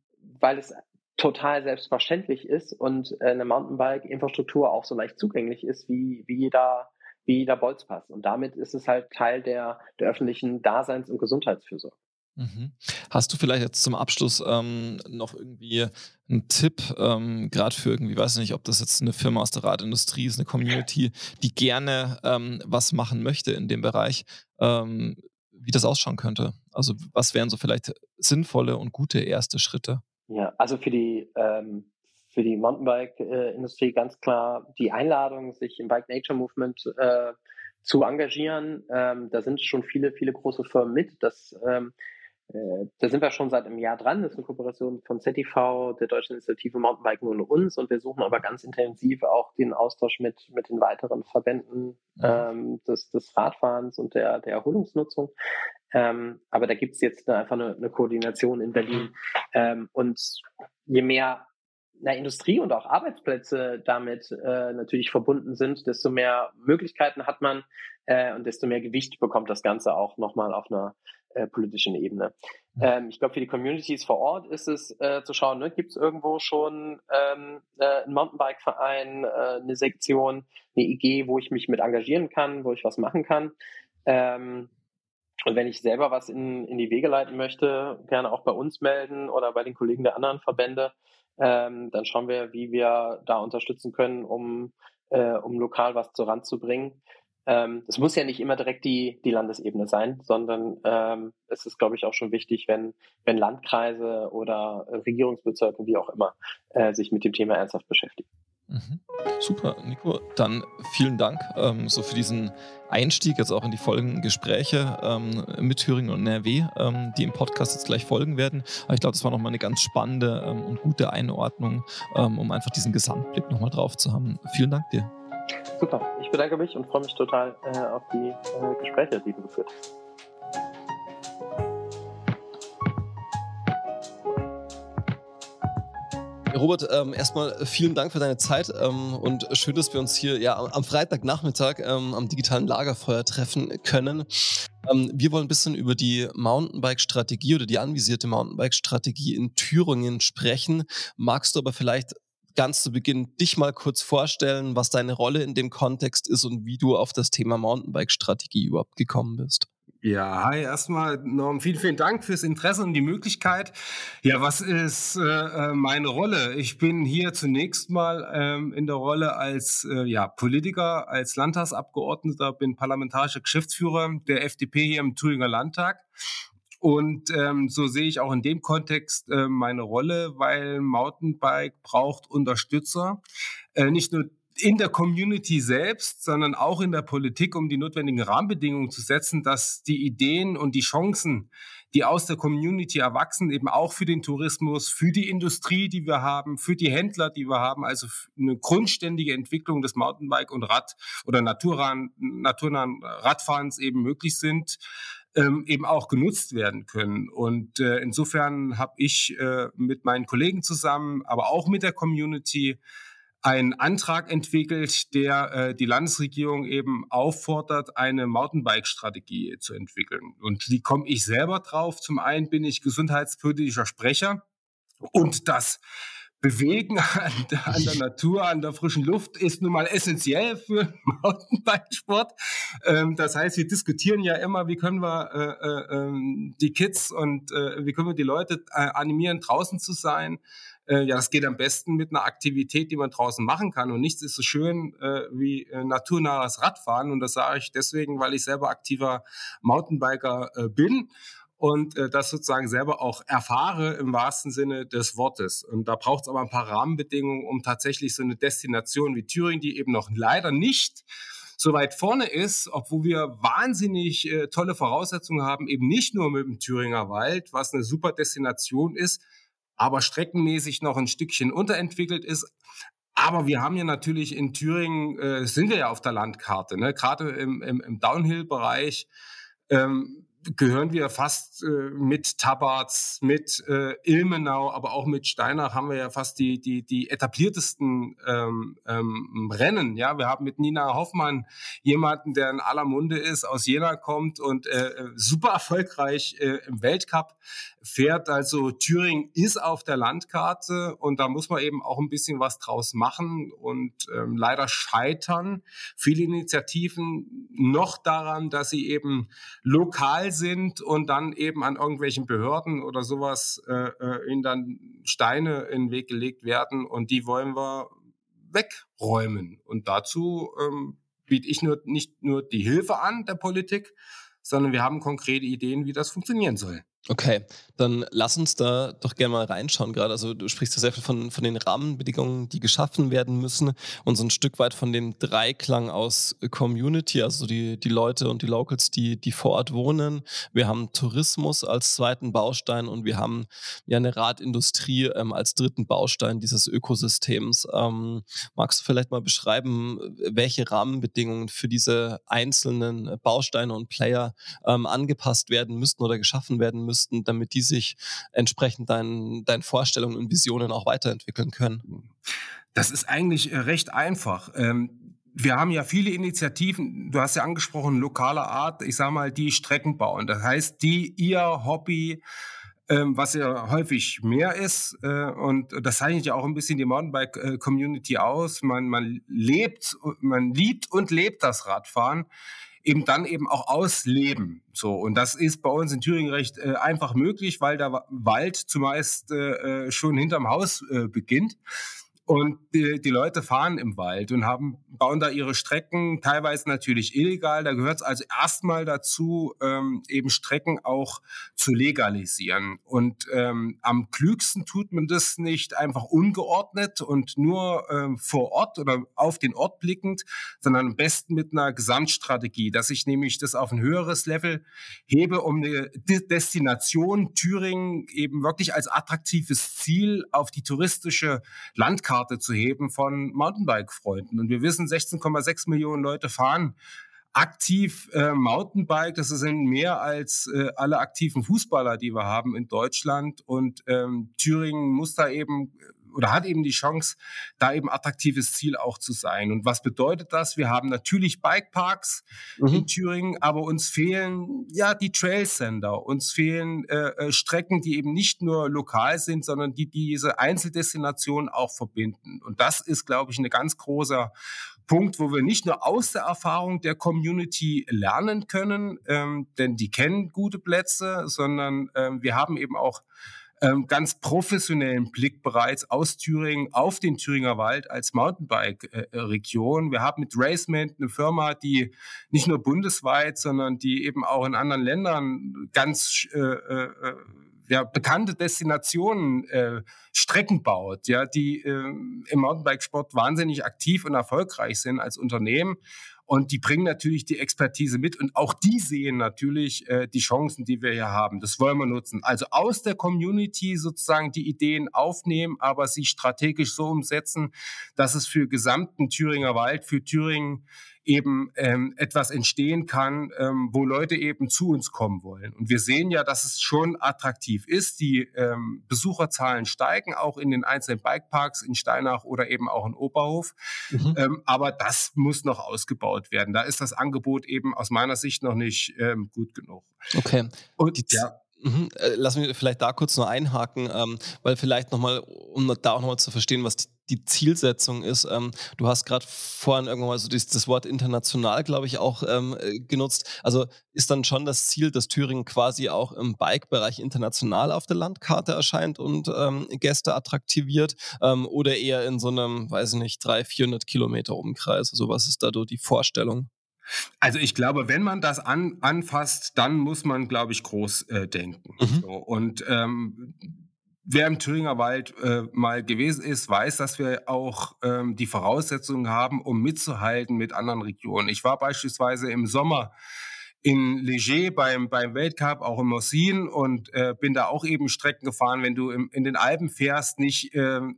weil es total selbstverständlich ist und äh, eine Mountainbike-Infrastruktur auch so leicht zugänglich ist wie, wie jeder wie jeder Bolzpass. Und damit ist es halt Teil der, der öffentlichen Daseins- und Gesundheitsfürsorge. Mhm. Hast du vielleicht jetzt zum Abschluss ähm, noch irgendwie einen Tipp, ähm, gerade für irgendwie, weiß ich nicht, ob das jetzt eine Firma aus der Radindustrie ist, eine Community, die gerne ähm, was machen möchte in dem Bereich, ähm, wie das ausschauen könnte? Also was wären so vielleicht sinnvolle und gute erste Schritte? Ja, also für die ähm, für die Mountainbike-Industrie ganz klar die Einladung, sich im Bike Nature Movement äh, zu engagieren. Ähm, da sind schon viele, viele große Firmen mit. Das ähm, äh, da sind wir schon seit einem Jahr dran. Das ist eine Kooperation von ZTV, der Deutschen Initiative Mountainbiken und uns. Und wir suchen aber ganz intensiv auch den Austausch mit, mit den weiteren Verbänden mhm. ähm, des, des Radfahrens und der, der Erholungsnutzung. Ähm, aber da gibt es jetzt einfach eine, eine, Koordination in Berlin. Ähm, und je mehr na, Industrie und auch Arbeitsplätze damit äh, natürlich verbunden sind, desto mehr Möglichkeiten hat man äh, und desto mehr Gewicht bekommt das Ganze auch nochmal auf einer äh, politischen Ebene. Mhm. Ähm, ich glaube, für die Communities vor Ort ist es äh, zu schauen, ne, gibt es irgendwo schon ähm, äh, einen Mountainbike-Verein, äh, eine Sektion, eine IG, wo ich mich mit engagieren kann, wo ich was machen kann. Ähm, und wenn ich selber was in, in die Wege leiten möchte, gerne auch bei uns melden oder bei den Kollegen der anderen Verbände. Ähm, dann schauen wir, wie wir da unterstützen können, um, äh, um lokal was zu bringen. Ähm, das muss ja nicht immer direkt die, die Landesebene sein, sondern ähm, es ist, glaube ich, auch schon wichtig, wenn, wenn Landkreise oder Regierungsbezirke, wie auch immer, äh, sich mit dem Thema ernsthaft beschäftigen. Mhm. Super, Nico. Dann vielen Dank ähm, so für diesen Einstieg jetzt auch in die folgenden Gespräche ähm, mit Thüringen und NRW, ähm, die im Podcast jetzt gleich folgen werden. Aber ich glaube, das war nochmal eine ganz spannende ähm, und gute Einordnung, ähm, um einfach diesen Gesamtblick nochmal drauf zu haben. Vielen Dank dir. Super, ich bedanke mich und freue mich total äh, auf die äh, Gespräche, die du geführt hast. Robert, ähm, erstmal vielen Dank für deine Zeit ähm, und schön, dass wir uns hier ja, am Freitagnachmittag ähm, am digitalen Lagerfeuer treffen können. Ähm, wir wollen ein bisschen über die Mountainbike-Strategie oder die anvisierte Mountainbike-Strategie in Thüringen sprechen. Magst du aber vielleicht ganz zu Beginn dich mal kurz vorstellen, was deine Rolle in dem Kontext ist und wie du auf das Thema Mountainbike-Strategie überhaupt gekommen bist. Ja, hi, erstmal Norm, vielen, vielen Dank fürs Interesse und die Möglichkeit. Ja, was ist äh, äh, meine Rolle? Ich bin hier zunächst mal ähm, in der Rolle als äh, ja, Politiker, als Landtagsabgeordneter, bin parlamentarischer Geschäftsführer der FDP hier im Thüringer Landtag. Und ähm, so sehe ich auch in dem Kontext äh, meine Rolle, weil Mountainbike braucht Unterstützer. Äh, nicht nur in der Community selbst, sondern auch in der Politik, um die notwendigen Rahmenbedingungen zu setzen, dass die Ideen und die Chancen, die aus der Community erwachsen, eben auch für den Tourismus, für die Industrie, die wir haben, für die Händler, die wir haben, also eine grundständige Entwicklung des Mountainbike und Rad- oder naturnahen, naturnahen Radfahrens eben möglich sind. Ähm, eben auch genutzt werden können. Und äh, insofern habe ich äh, mit meinen Kollegen zusammen, aber auch mit der Community einen Antrag entwickelt, der äh, die Landesregierung eben auffordert, eine Mountainbike-Strategie zu entwickeln. Und wie komme ich selber drauf? Zum einen bin ich gesundheitspolitischer Sprecher und das Bewegen an, an, der Natur, an der frischen Luft ist nun mal essentiell für Mountainbikesport. Ähm, das heißt, wir diskutieren ja immer, wie können wir äh, äh, ähm, die Kids und äh, wie können wir die Leute äh, animieren, draußen zu sein. Äh, ja, das geht am besten mit einer Aktivität, die man draußen machen kann. Und nichts ist so schön äh, wie naturnahes Radfahren. Und das sage ich deswegen, weil ich selber aktiver Mountainbiker bin und äh, das sozusagen selber auch erfahre im wahrsten Sinne des Wortes. Und da braucht es aber ein paar Rahmenbedingungen, um tatsächlich so eine Destination wie Thüringen, die eben noch leider nicht so weit vorne ist, obwohl wir wahnsinnig äh, tolle Voraussetzungen haben, eben nicht nur mit dem Thüringer Wald, was eine super Destination ist, aber streckenmäßig noch ein Stückchen unterentwickelt ist. Aber wir haben ja natürlich in Thüringen, äh, sind wir ja auf der Landkarte, ne? gerade im, im, im Downhill-Bereich. Ähm, gehören wir fast äh, mit Tabarz, mit äh, Ilmenau, aber auch mit Steinach haben wir ja fast die, die, die etabliertesten ähm, ähm, Rennen. Ja, wir haben mit Nina Hoffmann jemanden, der in aller Munde ist, aus Jena kommt und äh, super erfolgreich äh, im Weltcup fährt. Also Thüringen ist auf der Landkarte und da muss man eben auch ein bisschen was draus machen und ähm, leider scheitern viele Initiativen noch daran, dass sie eben lokal sind und dann eben an irgendwelchen Behörden oder sowas äh, äh ihnen dann Steine in den Weg gelegt werden und die wollen wir wegräumen. Und dazu ähm, biete ich nur, nicht nur die Hilfe an der Politik, sondern wir haben konkrete Ideen, wie das funktionieren soll. Okay, dann lass uns da doch gerne mal reinschauen gerade. Also du sprichst ja sehr viel von, von den Rahmenbedingungen, die geschaffen werden müssen und so ein Stück weit von dem Dreiklang aus Community, also die, die Leute und die Locals, die, die vor Ort wohnen. Wir haben Tourismus als zweiten Baustein und wir haben ja eine Radindustrie ähm, als dritten Baustein dieses Ökosystems. Ähm, magst du vielleicht mal beschreiben, welche Rahmenbedingungen für diese einzelnen Bausteine und Player ähm, angepasst werden müssten oder geschaffen werden müssen? Müssten, damit die sich entsprechend deinen, deinen Vorstellungen und Visionen auch weiterentwickeln können? Das ist eigentlich äh, recht einfach. Ähm, wir haben ja viele Initiativen, du hast ja angesprochen, lokaler Art, ich sage mal, die Strecken bauen. Das heißt, die ihr Hobby, ähm, was ja häufig mehr ist, äh, und das zeichnet ja auch ein bisschen die Mountainbike-Community aus. Man, man lebt, man liebt und lebt das Radfahren eben dann eben auch ausleben. So und das ist bei uns in Thüringen recht äh, einfach möglich, weil der Wald zumeist äh, äh schon hinterm Haus äh, beginnt. Und die, die, Leute fahren im Wald und haben, bauen da ihre Strecken, teilweise natürlich illegal. Da gehört es also erstmal dazu, ähm, eben Strecken auch zu legalisieren. Und ähm, am klügsten tut man das nicht einfach ungeordnet und nur ähm, vor Ort oder auf den Ort blickend, sondern am besten mit einer Gesamtstrategie, dass ich nämlich das auf ein höheres Level hebe, um eine Destination Thüringen eben wirklich als attraktives Ziel auf die touristische Landkarte Landkarte zu heben von Mountainbike-Freunden. Und wir wissen, 16,6 Millionen Leute fahren aktiv äh, Mountainbike. Das sind mehr als äh, alle aktiven Fußballer, die wir haben in Deutschland. Und ähm, Thüringen muss da eben oder hat eben die Chance, da eben attraktives Ziel auch zu sein. Und was bedeutet das? Wir haben natürlich Bikeparks mhm. in Thüringen, aber uns fehlen ja die Trailsender, uns fehlen äh, äh, Strecken, die eben nicht nur lokal sind, sondern die diese Einzeldestinationen auch verbinden. Und das ist, glaube ich, ein ganz großer Punkt, wo wir nicht nur aus der Erfahrung der Community lernen können, ähm, denn die kennen gute Plätze, sondern ähm, wir haben eben auch ähm, ganz professionellen Blick bereits aus Thüringen auf den Thüringer Wald als Mountainbike-Region. Wir haben mit Racement eine Firma, die nicht nur bundesweit, sondern die eben auch in anderen Ländern ganz äh, äh, ja, bekannte Destinationen äh, Strecken baut, ja, die äh, im Mountainbikesport wahnsinnig aktiv und erfolgreich sind als Unternehmen. Und die bringen natürlich die Expertise mit und auch die sehen natürlich äh, die Chancen, die wir hier haben. Das wollen wir nutzen. Also aus der Community sozusagen die Ideen aufnehmen, aber sie strategisch so umsetzen, dass es für gesamten Thüringer Wald, für Thüringen eben ähm, etwas entstehen kann, ähm, wo Leute eben zu uns kommen wollen. Und wir sehen ja, dass es schon attraktiv ist. Die ähm, Besucherzahlen steigen auch in den einzelnen Bikeparks in Steinach oder eben auch in Oberhof. Mhm. Ähm, aber das muss noch ausgebaut werden. Da ist das Angebot eben aus meiner Sicht noch nicht ähm, gut genug. Okay. Und die, ja. Mhm. Äh, lass mich vielleicht da kurz nur einhaken, ähm, weil vielleicht nochmal, um da auch nochmal zu verstehen, was die, die Zielsetzung ist. Ähm, du hast gerade vorhin irgendwann mal so das, das Wort international, glaube ich, auch ähm, äh, genutzt. Also ist dann schon das Ziel, dass Thüringen quasi auch im Bike-Bereich international auf der Landkarte erscheint und ähm, Gäste attraktiviert ähm, oder eher in so einem, weiß ich nicht, 300, 400 Kilometer Umkreis? Also was ist da die Vorstellung? Also ich glaube, wenn man das an, anfasst, dann muss man, glaube ich, groß äh, denken. Mhm. So, und ähm, wer im Thüringer Wald äh, mal gewesen ist, weiß, dass wir auch ähm, die Voraussetzungen haben, um mitzuhalten mit anderen Regionen. Ich war beispielsweise im Sommer in Leger beim, beim Weltcup, auch in Mossin und äh, bin da auch eben Strecken gefahren. Wenn du im, in den Alpen fährst, nicht ähm,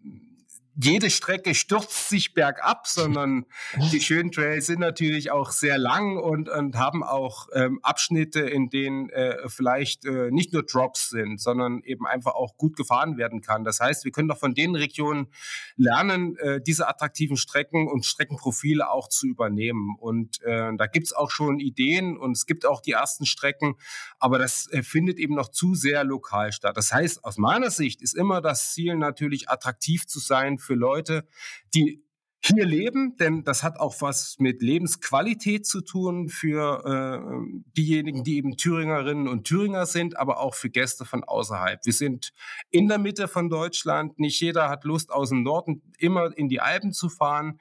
jede Strecke stürzt sich bergab, sondern die schönen Trails sind natürlich auch sehr lang und, und haben auch ähm, Abschnitte, in denen äh, vielleicht äh, nicht nur Drops sind, sondern eben einfach auch gut gefahren werden kann. Das heißt, wir können doch von den Regionen lernen, äh, diese attraktiven Strecken und Streckenprofile auch zu übernehmen. Und äh, da gibt's auch schon Ideen und es gibt auch die ersten Strecken, aber das äh, findet eben noch zu sehr lokal statt. Das heißt, aus meiner Sicht ist immer das Ziel natürlich attraktiv zu sein für Leute, die hier leben, denn das hat auch was mit Lebensqualität zu tun für äh, diejenigen, die eben Thüringerinnen und Thüringer sind, aber auch für Gäste von außerhalb. Wir sind in der Mitte von Deutschland. Nicht jeder hat Lust, aus dem Norden immer in die Alpen zu fahren.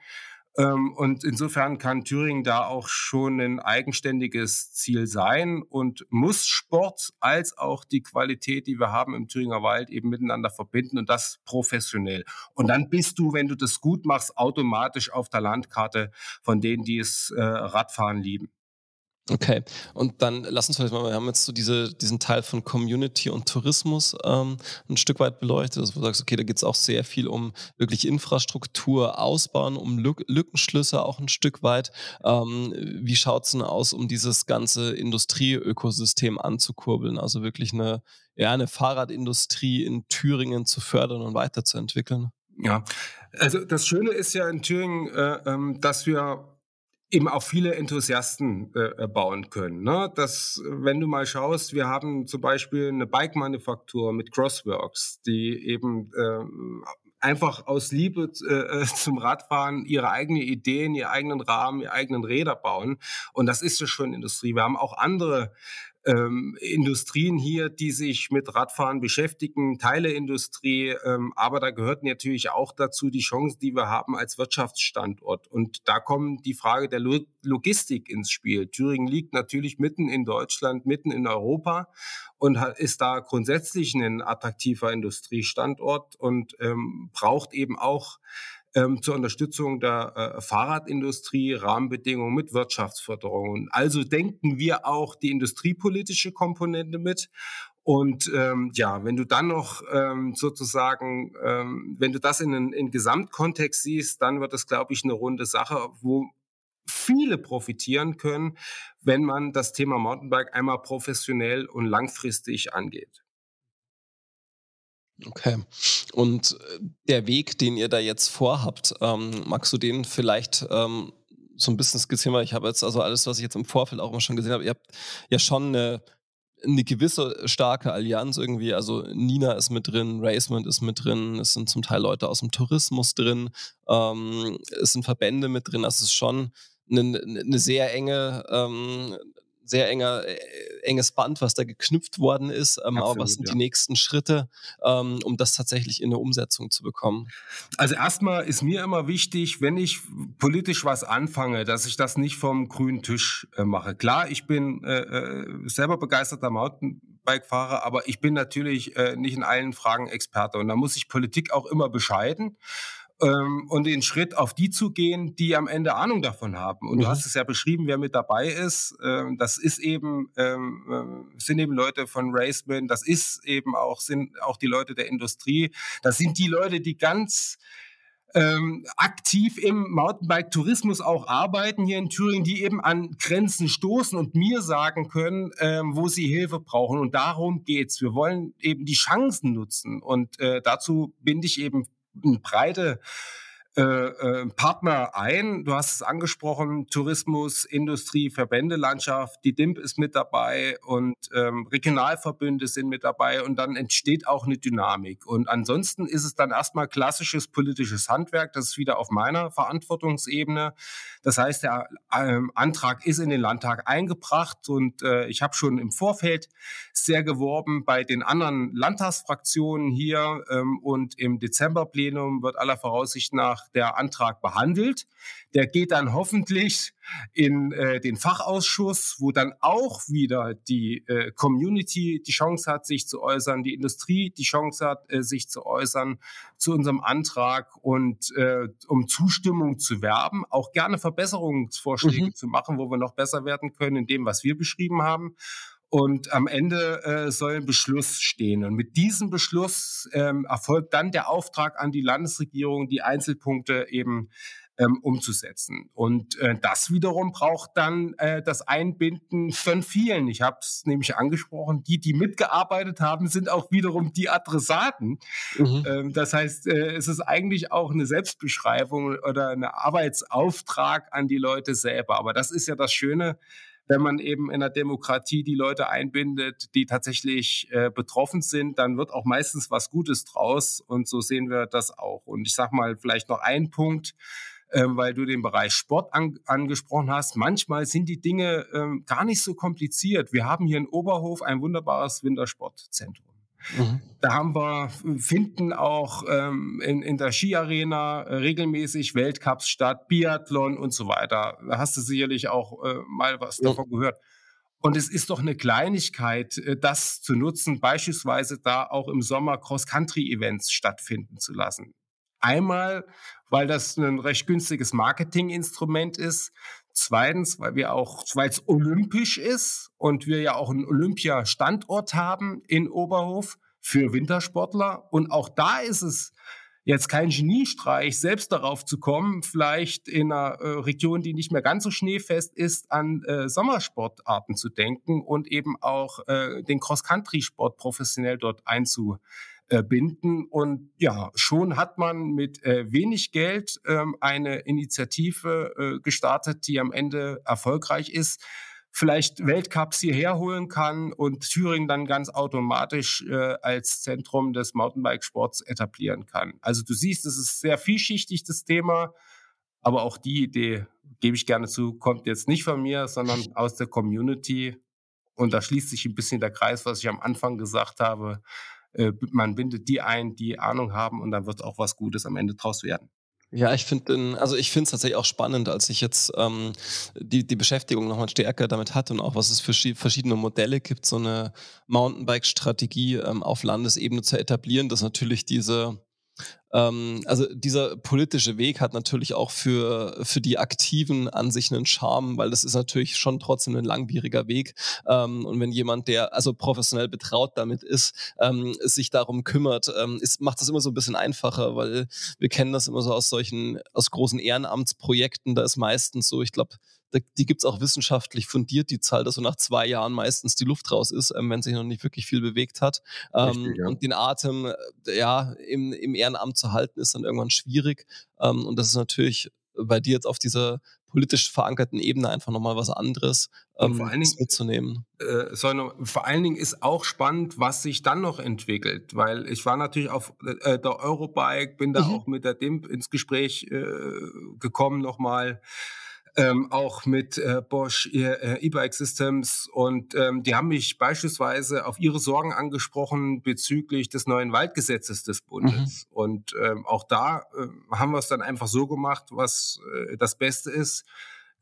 Ähm, und insofern kann Thüringen da auch schon ein eigenständiges Ziel sein und muss Sport als auch die Qualität, die wir haben im Thüringer Wald, eben miteinander verbinden und das professionell. Und dann bist du, wenn du das gut machst, automatisch auf der Landkarte von denen, die es äh, Radfahren lieben. Okay, und dann lass uns vielleicht mal, wir haben jetzt so diese, diesen Teil von Community und Tourismus ähm, ein Stück weit beleuchtet. Wo du sagst, okay, da geht es auch sehr viel um wirklich Infrastruktur ausbauen, um Lück Lückenschlüsse auch ein Stück weit. Ähm, wie schaut es denn aus, um dieses ganze Industrieökosystem anzukurbeln? Also wirklich eine, ja, eine Fahrradindustrie in Thüringen zu fördern und weiterzuentwickeln? Ja, also das Schöne ist ja in Thüringen, äh, ähm, dass wir eben auch viele Enthusiasten äh, bauen können. Ne? Das, wenn du mal schaust, wir haben zum Beispiel eine Bike-Manufaktur mit Crossworks, die eben äh, einfach aus Liebe äh, zum Radfahren ihre eigenen Ideen, ihren eigenen Rahmen, ihre eigenen Räder bauen. Und das ist ja schon Industrie. Wir haben auch andere ähm, Industrien hier, die sich mit Radfahren beschäftigen, Teileindustrie, ähm, aber da gehört natürlich auch dazu die Chance, die wir haben als Wirtschaftsstandort. Und da kommt die Frage der Lo Logistik ins Spiel. Thüringen liegt natürlich mitten in Deutschland, mitten in Europa und ist da grundsätzlich ein attraktiver Industriestandort und ähm, braucht eben auch ähm, zur Unterstützung der äh, Fahrradindustrie, Rahmenbedingungen mit Wirtschaftsförderung. Also denken wir auch die industriepolitische Komponente mit. Und ähm, ja, wenn du dann noch ähm, sozusagen, ähm, wenn du das in einen in Gesamtkontext siehst, dann wird das, glaube ich, eine runde Sache, wo viele profitieren können, wenn man das Thema Mountainbike einmal professionell und langfristig angeht. Okay. Und äh, der Weg, den ihr da jetzt vorhabt, ähm, magst du den vielleicht ähm, so ein bisschen skizzieren? Weil ich habe jetzt also alles, was ich jetzt im Vorfeld auch immer schon gesehen habe, ihr habt ja schon eine, eine gewisse starke Allianz irgendwie. Also Nina ist mit drin, Racement ist mit drin, es sind zum Teil Leute aus dem Tourismus drin, ähm, es sind Verbände mit drin. Das ist schon eine, eine sehr enge ähm, sehr enger, äh, enges Band, was da geknüpft worden ist. Ähm, Absolut, aber was sind ja. die nächsten Schritte, ähm, um das tatsächlich in eine Umsetzung zu bekommen? Also erstmal ist mir immer wichtig, wenn ich politisch was anfange, dass ich das nicht vom grünen Tisch äh, mache. Klar, ich bin äh, äh selber begeisterter Mountainbike-Fahrer, aber ich bin natürlich äh, nicht in allen Fragen Experte. Und da muss ich Politik auch immer bescheiden ähm, und den Schritt auf die zu gehen, die am Ende Ahnung davon haben. Und mhm. du hast es ja beschrieben, wer mit dabei ist. Ähm, das ist eben, ähm, äh, sind eben Leute von Raceman, das ist eben auch, sind auch die Leute der Industrie. Das sind die Leute, die ganz ähm, aktiv im Mountainbike-Tourismus auch arbeiten hier in Thüringen, die eben an Grenzen stoßen und mir sagen können, ähm, wo sie Hilfe brauchen. Und darum geht's. Wir wollen eben die Chancen nutzen. Und äh, dazu binde ich eben breite äh, äh, Partner ein. Du hast es angesprochen, Tourismus, Industrie, Verbände, Landschaft, die DIMP ist mit dabei und ähm, Regionalverbünde sind mit dabei und dann entsteht auch eine Dynamik. Und ansonsten ist es dann erstmal klassisches politisches Handwerk, das ist wieder auf meiner Verantwortungsebene. Das heißt, der ähm, Antrag ist in den Landtag eingebracht und äh, ich habe schon im Vorfeld sehr geworben bei den anderen Landtagsfraktionen hier ähm, und im Dezemberplenum wird aller Voraussicht nach der Antrag behandelt. Der geht dann hoffentlich in äh, den Fachausschuss, wo dann auch wieder die äh, Community die Chance hat, sich zu äußern, die Industrie die Chance hat, äh, sich zu äußern zu unserem Antrag und äh, um Zustimmung zu werben, auch gerne Verbesserungsvorschläge mhm. zu machen, wo wir noch besser werden können in dem, was wir beschrieben haben. Und am Ende äh, soll ein Beschluss stehen. Und mit diesem Beschluss ähm, erfolgt dann der Auftrag an die Landesregierung, die Einzelpunkte eben ähm, umzusetzen. Und äh, das wiederum braucht dann äh, das Einbinden von vielen. Ich habe es nämlich angesprochen, die, die mitgearbeitet haben, sind auch wiederum die Adressaten. Mhm. Ähm, das heißt, äh, es ist eigentlich auch eine Selbstbeschreibung oder ein Arbeitsauftrag an die Leute selber. Aber das ist ja das Schöne wenn man eben in der Demokratie die Leute einbindet, die tatsächlich äh, betroffen sind, dann wird auch meistens was Gutes draus. Und so sehen wir das auch. Und ich sage mal vielleicht noch einen Punkt, ähm, weil du den Bereich Sport an, angesprochen hast. Manchmal sind die Dinge ähm, gar nicht so kompliziert. Wir haben hier in Oberhof ein wunderbares Wintersportzentrum. Mhm. Da haben wir, finden auch ähm, in, in der Skiarena regelmäßig Weltcups statt, Biathlon und so weiter. Da hast du sicherlich auch äh, mal was ja. davon gehört. Und es ist doch eine Kleinigkeit, äh, das zu nutzen, beispielsweise da auch im Sommer Cross-Country-Events stattfinden zu lassen. Einmal, weil das ein recht günstiges Marketinginstrument ist. Zweitens, weil wir auch, weil es olympisch ist und wir ja auch einen Olympiastandort haben in Oberhof für Wintersportler. Und auch da ist es jetzt kein Geniestreich, selbst darauf zu kommen, vielleicht in einer äh, Region, die nicht mehr ganz so schneefest ist, an äh, Sommersportarten zu denken und eben auch äh, den Cross-Country-Sport professionell dort einzubauen äh, binden. Und ja, schon hat man mit äh, wenig Geld ähm, eine Initiative äh, gestartet, die am Ende erfolgreich ist vielleicht Weltcups hierher holen kann und Thüringen dann ganz automatisch äh, als Zentrum des Mountainbike-Sports etablieren kann. Also du siehst, es ist sehr vielschichtig, das Thema, aber auch die Idee, gebe ich gerne zu, kommt jetzt nicht von mir, sondern aus der Community. Und da schließt sich ein bisschen der Kreis, was ich am Anfang gesagt habe. Äh, man bindet die ein, die Ahnung haben und dann wird auch was Gutes am Ende draus werden. Ja, ich finde, also ich finde es tatsächlich auch spannend, als ich jetzt ähm, die, die Beschäftigung nochmal stärker damit hatte und auch was es für verschiedene Modelle gibt, so eine Mountainbike-Strategie ähm, auf Landesebene zu etablieren, dass natürlich diese also dieser politische Weg hat natürlich auch für, für die Aktiven an sich einen Charme, weil das ist natürlich schon trotzdem ein langwieriger Weg. Ähm, und wenn jemand, der also professionell betraut damit ist, ähm, sich darum kümmert, ähm, ist, macht das immer so ein bisschen einfacher, weil wir kennen das immer so aus solchen, aus großen Ehrenamtsprojekten. Da ist meistens so, ich glaube, die gibt es auch wissenschaftlich fundiert, die Zahl, dass so nach zwei Jahren meistens die Luft raus ist, ähm, wenn sich noch nicht wirklich viel bewegt hat. Ähm, Richtig, ja. Und den Atem äh, ja, im, im Ehrenamt zu halten, ist dann irgendwann schwierig. Ähm, und das ist natürlich bei dir jetzt auf dieser politisch verankerten Ebene einfach nochmal was anderes ähm, vor allen Dingen, mitzunehmen. Äh, noch, vor allen Dingen ist auch spannend, was sich dann noch entwickelt, weil ich war natürlich auf äh, der Eurobike, bin da mhm. auch mit der DIMP ins Gespräch äh, gekommen nochmal ähm, auch mit äh, Bosch äh, E-Bike Systems und ähm, die haben mich beispielsweise auf ihre Sorgen angesprochen bezüglich des neuen Waldgesetzes des Bundes. Mhm. Und ähm, auch da äh, haben wir es dann einfach so gemacht, was äh, das Beste ist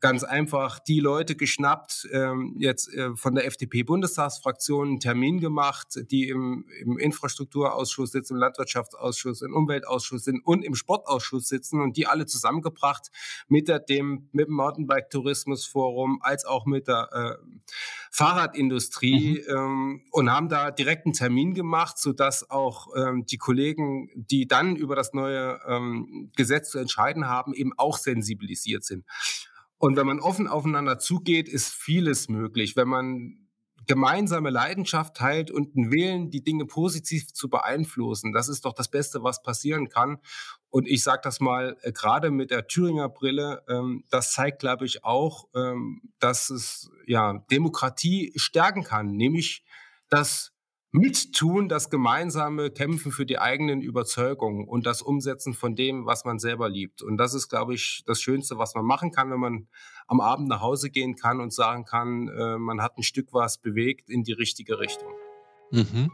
ganz einfach die Leute geschnappt, ähm, jetzt äh, von der FDP-Bundestagsfraktion einen Termin gemacht, die im, im Infrastrukturausschuss sitzen, im Landwirtschaftsausschuss, im Umweltausschuss sind und im Sportausschuss sitzen und die alle zusammengebracht mit der, dem, mit dem Mountainbike-Tourismusforum als auch mit der äh, Fahrradindustrie mhm. ähm, und haben da direkt einen Termin gemacht, sodass auch ähm, die Kollegen, die dann über das neue ähm, Gesetz zu entscheiden haben, eben auch sensibilisiert sind. Und wenn man offen aufeinander zugeht, ist vieles möglich. Wenn man gemeinsame Leidenschaft teilt und einen Willen, die Dinge positiv zu beeinflussen, das ist doch das Beste, was passieren kann. Und ich sage das mal äh, gerade mit der Thüringer Brille, ähm, das zeigt, glaube ich, auch, ähm, dass es ja Demokratie stärken kann, nämlich dass Mittun, das gemeinsame Kämpfen für die eigenen Überzeugungen und das Umsetzen von dem, was man selber liebt. Und das ist, glaube ich, das Schönste, was man machen kann, wenn man am Abend nach Hause gehen kann und sagen kann, äh, man hat ein Stück was bewegt in die richtige Richtung. Mhm.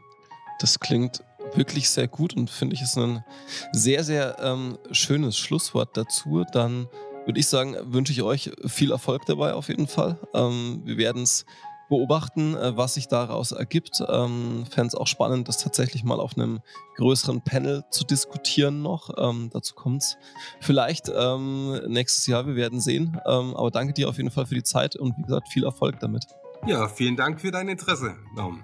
Das klingt wirklich sehr gut und finde ich ist ein sehr, sehr ähm, schönes Schlusswort dazu. Dann würde ich sagen, wünsche ich euch viel Erfolg dabei auf jeden Fall. Ähm, wir werden es beobachten, äh, was sich daraus ergibt. Ähm, Fände es auch spannend, das tatsächlich mal auf einem größeren Panel zu diskutieren noch. Ähm, dazu kommt es vielleicht ähm, nächstes Jahr, wir werden sehen. Ähm, aber danke dir auf jeden Fall für die Zeit und wie gesagt, viel Erfolg damit. Ja, vielen Dank für dein Interesse, Norm.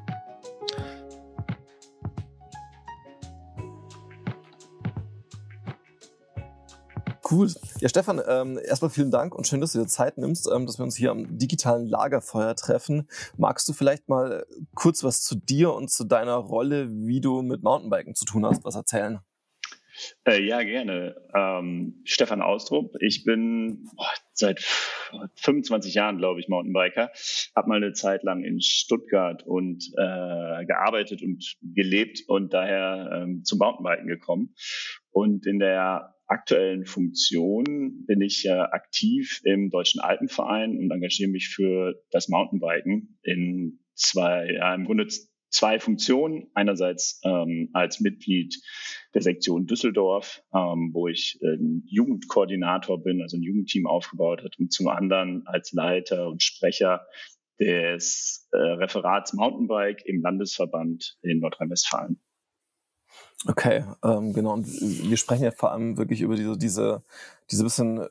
Cool. Ja, Stefan, ähm, erstmal vielen Dank und schön, dass du dir Zeit nimmst, ähm, dass wir uns hier am digitalen Lagerfeuer treffen. Magst du vielleicht mal kurz was zu dir und zu deiner Rolle, wie du mit Mountainbiken zu tun hast, was erzählen? Äh, ja, gerne. Ähm, Stefan Austrup. Ich bin boah, seit 25 Jahren, glaube ich, Mountainbiker. Habe mal eine Zeit lang in Stuttgart und äh, gearbeitet und gelebt und daher ähm, zum Mountainbiken gekommen. Und in der aktuellen Funktion bin ich ja aktiv im Deutschen Alpenverein und engagiere mich für das Mountainbiken in zwei, ja, im Grunde zwei Funktionen. Einerseits ähm, als Mitglied der Sektion Düsseldorf, ähm, wo ich äh, Jugendkoordinator bin, also ein Jugendteam aufgebaut hat, und zum anderen als Leiter und Sprecher des äh, Referats Mountainbike im Landesverband in Nordrhein-Westfalen. Okay, ähm, genau. Und wir sprechen ja vor allem wirklich über diese, diese, diese bisschen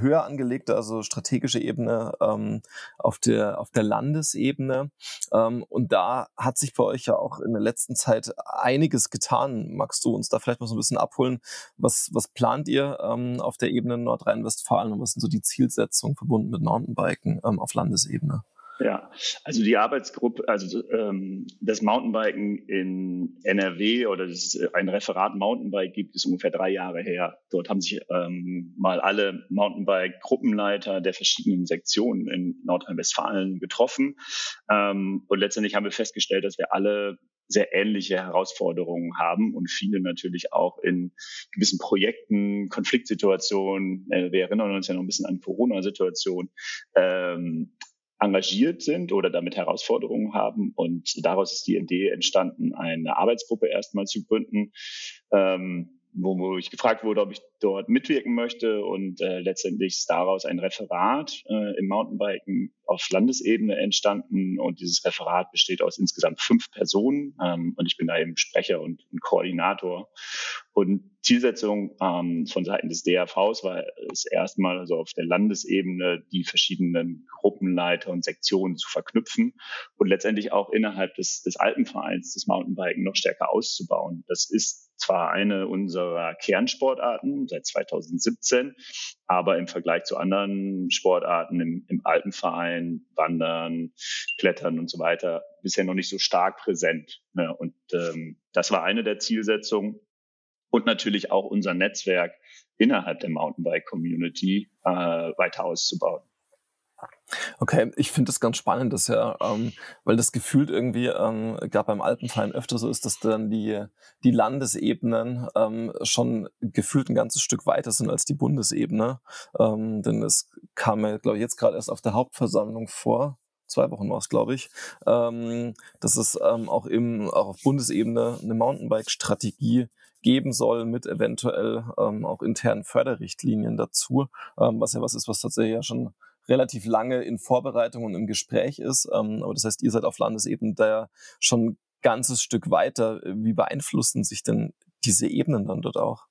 höher angelegte, also strategische Ebene ähm, auf der auf der Landesebene. Ähm, und da hat sich bei euch ja auch in der letzten Zeit einiges getan. Magst du uns da vielleicht mal so ein bisschen abholen? Was was plant ihr ähm, auf der Ebene Nordrhein-Westfalen und was sind so die Zielsetzungen verbunden mit Mountainbiken ähm, auf Landesebene? Ja, also die Arbeitsgruppe, also ähm, das Mountainbiken in NRW oder das ein Referat Mountainbike gibt, ist ungefähr drei Jahre her. Dort haben sich ähm, mal alle Mountainbike-Gruppenleiter der verschiedenen Sektionen in Nordrhein-Westfalen getroffen. Ähm, und letztendlich haben wir festgestellt, dass wir alle sehr ähnliche Herausforderungen haben und viele natürlich auch in gewissen Projekten, Konfliktsituationen, äh, wir erinnern uns ja noch ein bisschen an Corona-Situation, ähm, engagiert sind oder damit Herausforderungen haben. Und daraus ist die Idee entstanden, eine Arbeitsgruppe erstmal zu gründen, ähm, wo, ich gefragt wurde, ob ich dort mitwirken möchte. Und äh, letztendlich ist daraus ein Referat äh, im Mountainbiken auf Landesebene entstanden. Und dieses Referat besteht aus insgesamt fünf Personen. Ähm, und ich bin da eben Sprecher und Koordinator Und Zielsetzung ähm, von Seiten des DRVs war es erstmal also auf der Landesebene die verschiedenen Gruppenleiter und Sektionen zu verknüpfen und letztendlich auch innerhalb des, des Alpenvereins des Mountainbiken noch stärker auszubauen. Das ist zwar eine unserer Kernsportarten seit 2017, aber im Vergleich zu anderen Sportarten im, im Alpenverein, Wandern, Klettern und so weiter bisher noch nicht so stark präsent. Ne? Und ähm, das war eine der Zielsetzungen und natürlich auch unser Netzwerk innerhalb der Mountainbike-Community äh, weiter auszubauen. Okay, ich finde das ganz spannend, dass ja, ähm, weil das gefühlt irgendwie ähm, gerade beim Alpenverein öfter so ist, dass dann die, die Landesebenen ähm, schon gefühlt ein ganzes Stück weiter sind als die Bundesebene. Ähm, denn es kam mir, glaube ich, jetzt gerade erst auf der Hauptversammlung vor, zwei Wochen war es, glaube ich, ähm, dass es ähm, auch, im, auch auf Bundesebene eine Mountainbike-Strategie geben soll mit eventuell ähm, auch internen Förderrichtlinien dazu, ähm, was ja was ist, was tatsächlich ja schon relativ lange in Vorbereitung und im Gespräch ist. Ähm, aber das heißt, ihr seid auf Landesebene da schon ein ganzes Stück weiter. Wie beeinflussen sich denn diese Ebenen dann dort auch?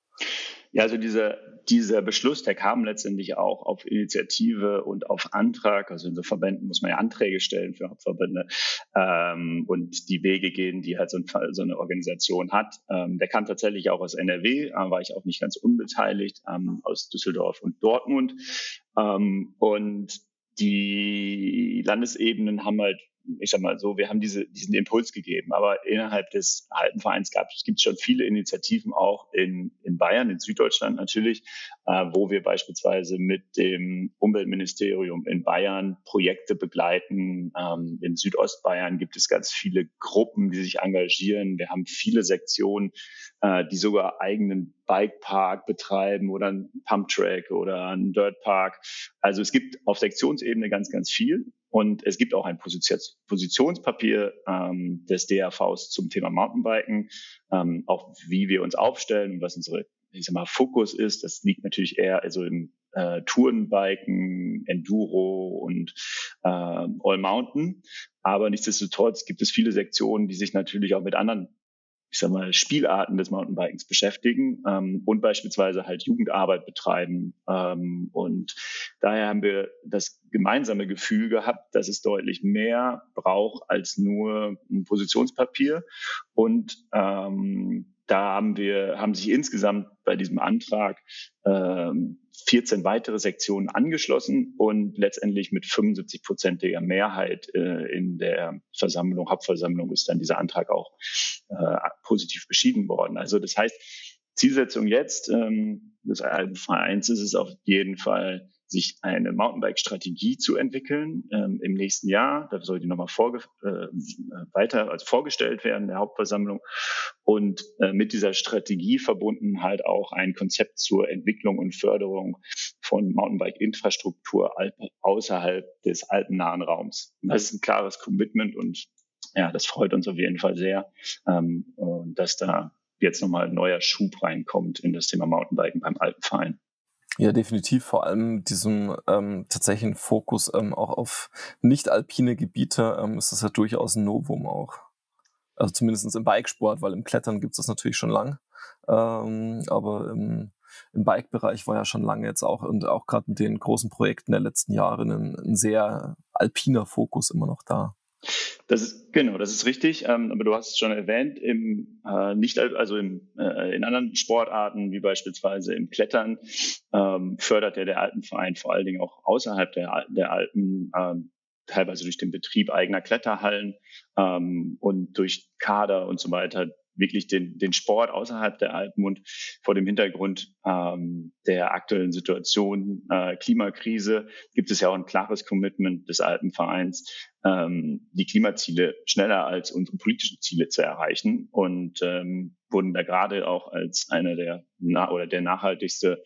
Ja, also dieser, dieser Beschluss, der kam letztendlich auch auf Initiative und auf Antrag. Also in so Verbänden muss man ja Anträge stellen für Hauptverbände ähm, und die Wege gehen, die halt so, ein, so eine Organisation hat. Ähm, der kam tatsächlich auch aus NRW, äh, war ich auch nicht ganz unbeteiligt, ähm, aus Düsseldorf und Dortmund. Ähm, und die Landesebenen haben halt ich sag mal so, wir haben diese, diesen Impuls gegeben. Aber innerhalb des Alpenvereins gab es gibt schon viele Initiativen auch in, in Bayern, in Süddeutschland natürlich, äh, wo wir beispielsweise mit dem Umweltministerium in Bayern Projekte begleiten. Ähm, in Südostbayern gibt es ganz viele Gruppen, die sich engagieren. Wir haben viele Sektionen, äh, die sogar eigenen Bikepark betreiben oder einen Pumptrack oder einen Dirtpark. Also es gibt auf Sektionsebene ganz, ganz viel. Und es gibt auch ein Positionspapier ähm, des DRVs zum Thema Mountainbiken, ähm, auch wie wir uns aufstellen und was unsere ich sag mal, Fokus ist. Das liegt natürlich eher also im äh, Tourenbiken, Enduro und äh, All Mountain. Aber nichtsdestotrotz gibt es viele Sektionen, die sich natürlich auch mit anderen ich sag mal, Spielarten des Mountainbikens beschäftigen ähm, und beispielsweise halt Jugendarbeit betreiben. Ähm, und daher haben wir das gemeinsame Gefühl gehabt, dass es deutlich mehr braucht als nur ein Positionspapier. Und ähm, da haben wir, haben sich insgesamt bei diesem Antrag ähm, 14 weitere Sektionen angeschlossen und letztendlich mit 75-prozentiger Mehrheit äh, in der Versammlung, Hauptversammlung ist dann dieser Antrag auch äh, positiv beschieden worden. Also das heißt, Zielsetzung jetzt ähm, des Vereins ist es auf jeden Fall, sich eine Mountainbike-Strategie zu entwickeln ähm, im nächsten Jahr. Da soll die nochmal vorge äh, weiter also vorgestellt werden, der Hauptversammlung. Und äh, mit dieser Strategie verbunden halt auch ein Konzept zur Entwicklung und Förderung von Mountainbike-Infrastruktur außerhalb des alpennahen Raums. Und das ist ein klares Commitment und ja, das freut uns auf jeden Fall sehr, ähm, dass da jetzt nochmal ein neuer Schub reinkommt in das Thema Mountainbiken beim Alpenverein. Ja, definitiv. Vor allem diesem ähm, tatsächlichen Fokus ähm, auch auf nicht-alpine Gebiete ähm, ist das ja durchaus ein Novum auch. Also zumindest im Bikesport, weil im Klettern gibt es das natürlich schon lang. Ähm, aber im, im Bike-Bereich war ja schon lange jetzt auch und auch gerade mit den großen Projekten der letzten Jahre ein, ein sehr alpiner Fokus immer noch da. Das ist genau, das ist richtig. Ähm, aber du hast es schon erwähnt, im äh, nicht also im, äh, in anderen Sportarten wie beispielsweise im Klettern ähm, fördert ja der Alpenverein vor allen Dingen auch außerhalb der, der Alpen ähm, teilweise durch den Betrieb eigener Kletterhallen ähm, und durch Kader und so weiter wirklich den, den Sport außerhalb der Alpen und vor dem Hintergrund ähm, der aktuellen Situation äh, Klimakrise gibt es ja auch ein klares Commitment des Alpenvereins, ähm, die Klimaziele schneller als unsere politischen Ziele zu erreichen und ähm, wurden da gerade auch als einer der na oder der nachhaltigste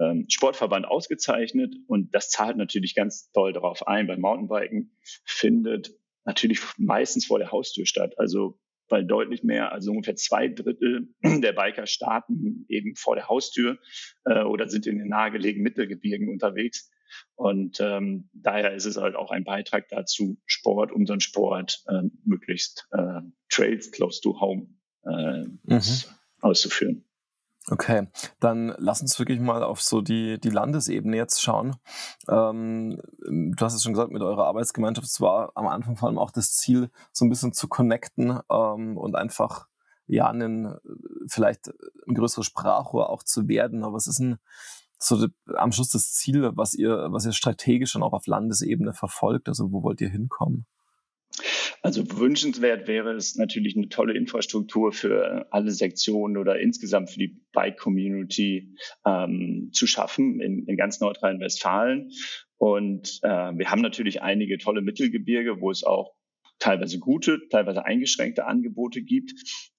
ähm, Sportverband ausgezeichnet und das zahlt natürlich ganz toll darauf ein. Beim Mountainbiken findet natürlich meistens vor der Haustür statt. Also weil deutlich mehr, also ungefähr zwei Drittel der Biker starten eben vor der Haustür äh, oder sind in den nahegelegenen Mittelgebirgen unterwegs. Und ähm, daher ist es halt auch ein Beitrag dazu, Sport, unseren Sport äh, möglichst äh, Trails close to home äh, mhm. auszuführen. Okay, dann lass uns wirklich mal auf so die, die Landesebene jetzt schauen. Ähm, du hast es schon gesagt, mit eurer Arbeitsgemeinschaft war am Anfang vor allem auch das Ziel, so ein bisschen zu connecten ähm, und einfach ja einen, vielleicht ein größeres Sprachrohr auch zu werden. Aber was ist denn so am Schluss das Ziel, was ihr, was ihr strategisch schon auch auf Landesebene verfolgt? Also wo wollt ihr hinkommen? Also wünschenswert wäre es natürlich eine tolle Infrastruktur für alle Sektionen oder insgesamt für die Bike-Community ähm, zu schaffen in, in ganz Nordrhein-Westfalen. Und äh, wir haben natürlich einige tolle Mittelgebirge, wo es auch teilweise gute, teilweise eingeschränkte Angebote gibt.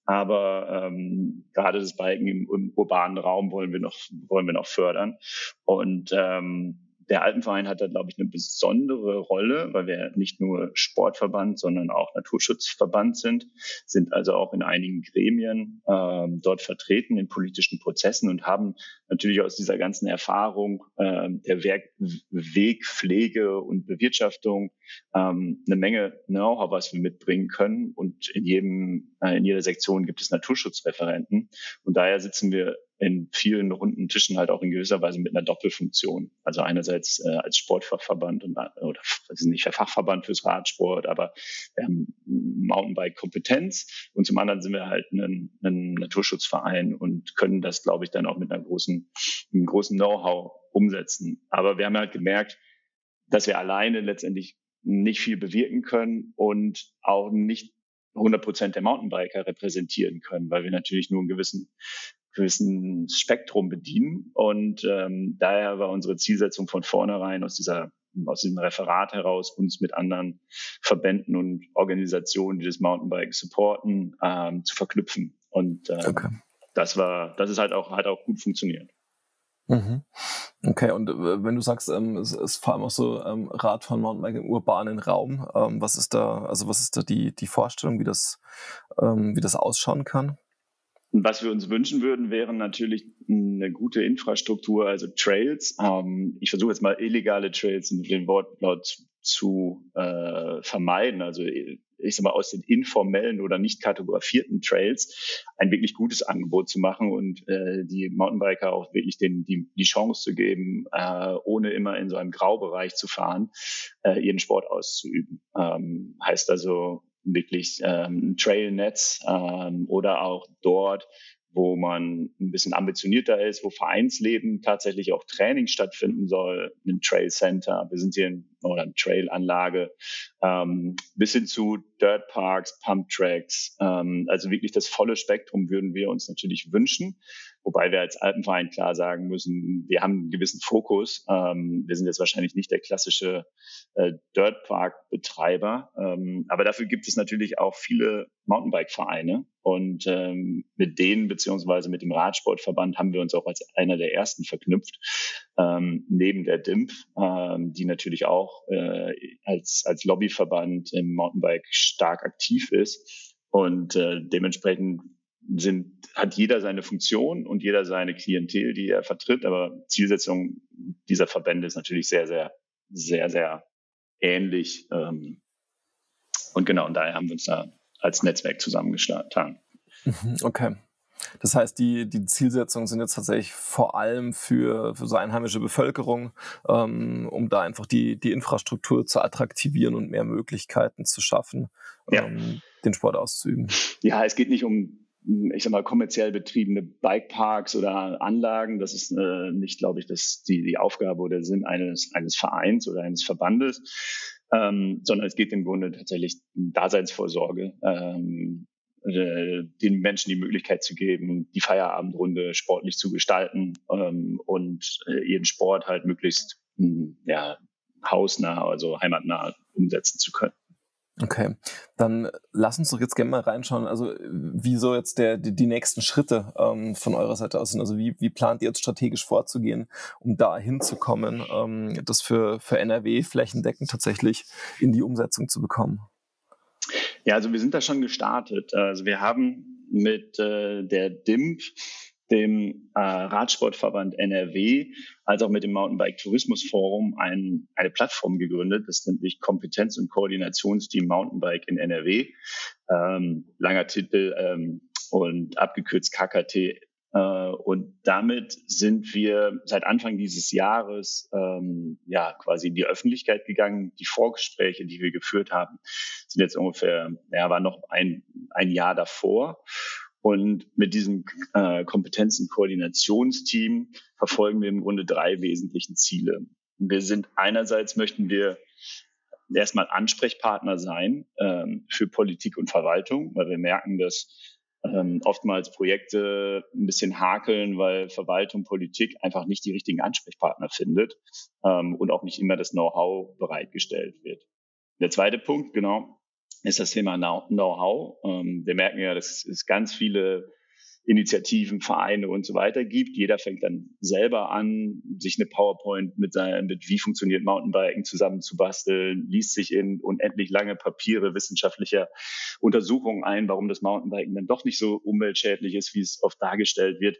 Aber ähm, gerade das Biken im, im urbanen Raum wollen wir noch, wollen wir noch fördern. Und ähm, der Alpenverein hat da, glaube ich, eine besondere Rolle, weil wir nicht nur Sportverband, sondern auch Naturschutzverband sind, sind also auch in einigen Gremien ähm, dort vertreten in politischen Prozessen und haben natürlich aus dieser ganzen Erfahrung äh, der Werk Weg, Pflege und Bewirtschaftung ähm, eine Menge Know-how, was wir mitbringen können. Und in jedem, äh, in jeder Sektion gibt es Naturschutzreferenten. Und daher sitzen wir in vielen runden Tischen halt auch in gewisser Weise mit einer Doppelfunktion. Also einerseits äh, als Sportfachverband und oder das ist nicht der Fachverband fürs Radsport, aber haben Mountainbike-Kompetenz und zum anderen sind wir halt ein, ein Naturschutzverein und können das, glaube ich, dann auch mit einer großen, einem großen Know-how umsetzen. Aber wir haben halt gemerkt, dass wir alleine letztendlich nicht viel bewirken können und auch nicht 100 Prozent der Mountainbiker repräsentieren können, weil wir natürlich nur einen gewissen gewissen Spektrum bedienen. Und ähm, daher war unsere Zielsetzung von vornherein aus dieser aus diesem Referat heraus uns mit anderen Verbänden und Organisationen, die das Mountainbike supporten, ähm, zu verknüpfen. Und ähm, okay. das war, das ist halt auch, hat auch gut funktioniert. Mhm. Okay, und äh, wenn du sagst, ähm, es ist vor allem auch so ähm, Radfahren, Mountainbike im urbanen Raum, ähm, was ist da, also was ist da die, die Vorstellung, wie das, ähm, wie das ausschauen kann? Was wir uns wünschen würden, wären natürlich eine gute Infrastruktur, also Trails. Ähm, ich versuche jetzt mal illegale Trails in den Wortlaut zu äh, vermeiden. Also ich sag mal, aus den informellen oder nicht kartografierten Trails ein wirklich gutes Angebot zu machen und äh, die Mountainbiker auch wirklich den, die, die Chance zu geben, äh, ohne immer in so einem Graubereich zu fahren, äh, ihren Sport auszuüben. Ähm, heißt also wirklich ähm, Trailnetz ähm, oder auch dort, wo man ein bisschen ambitionierter ist, wo Vereinsleben tatsächlich auch Training stattfinden soll, ein Trail Center, wir sind hier in oder eine Trailanlage, ähm, bis hin zu Dirt Parks, Pump Tracks, ähm, also wirklich das volle Spektrum würden wir uns natürlich wünschen. Wobei wir als Alpenverein klar sagen müssen, wir haben einen gewissen Fokus. Ähm, wir sind jetzt wahrscheinlich nicht der klassische äh, Dirtpark-Betreiber, ähm, aber dafür gibt es natürlich auch viele Mountainbike-Vereine. Und ähm, mit denen beziehungsweise mit dem Radsportverband haben wir uns auch als einer der ersten verknüpft, ähm, neben der DIMP, ähm, die natürlich auch äh, als, als Lobbyverband im Mountainbike stark aktiv ist. Und äh, dementsprechend sind, hat jeder seine Funktion und jeder seine Klientel, die er vertritt. Aber Zielsetzung dieser Verbände ist natürlich sehr, sehr, sehr, sehr ähnlich. Ähm, und genau, und daher haben wir uns da als Netzwerk zusammengetan. Mhm, okay. Das heißt, die, die Zielsetzungen sind jetzt tatsächlich vor allem für, für so einheimische Bevölkerung, ähm, um da einfach die, die Infrastruktur zu attraktivieren und mehr Möglichkeiten zu schaffen, ja. ähm, den Sport auszuüben. Ja, es geht nicht um ich sag mal, kommerziell betriebene Bikeparks oder Anlagen. Das ist äh, nicht, glaube ich, das die, die Aufgabe oder Sinn eines, eines Vereins oder eines Verbandes, ähm, sondern es geht im Grunde tatsächlich Daseinsvorsorge, ähm, äh, den Menschen die Möglichkeit zu geben, die Feierabendrunde sportlich zu gestalten ähm, und äh, ihren Sport halt möglichst mh, hm, ja, hausnah, also heimatnah umsetzen zu können. Okay, dann lass uns doch jetzt gerne mal reinschauen, also wie so jetzt der, die, die nächsten Schritte ähm, von eurer Seite aus sind. Also wie, wie plant ihr jetzt strategisch vorzugehen, um da hinzukommen, ähm, das für, für NRW flächendeckend tatsächlich in die Umsetzung zu bekommen? Ja, also wir sind da schon gestartet. Also wir haben mit äh, der DIMP dem äh, Radsportverband NRW als auch mit dem Mountainbike Tourismus Forum ein, eine Plattform gegründet. Das nennt sich Kompetenz- und Koordinationsteam Mountainbike in NRW. Ähm, langer Titel ähm, und abgekürzt KKT Äh, und damit sind wir seit Anfang dieses Jahres ähm, ja quasi in die Öffentlichkeit gegangen. Die Vorgespräche, die wir geführt haben, sind jetzt ungefähr, ja, war noch ein, ein Jahr davor. Und mit diesem äh, Kompetenzen-Koordinationsteam verfolgen wir im Grunde drei wesentlichen Ziele. Wir sind einerseits möchten wir erstmal Ansprechpartner sein ähm, für Politik und Verwaltung, weil wir merken, dass ähm, oftmals Projekte ein bisschen hakeln, weil Verwaltung, Politik einfach nicht die richtigen Ansprechpartner findet ähm, und auch nicht immer das Know-how bereitgestellt wird. Der zweite Punkt, genau, ist das Thema Know-how. Ähm, wir merken ja, dass es ganz viele Initiativen, Vereine und so weiter gibt. Jeder fängt dann selber an, sich eine PowerPoint mit, seinem, mit wie funktioniert Mountainbiken zusammenzubasteln, liest sich in unendlich lange Papiere wissenschaftlicher Untersuchungen ein, warum das Mountainbiken dann doch nicht so umweltschädlich ist, wie es oft dargestellt wird.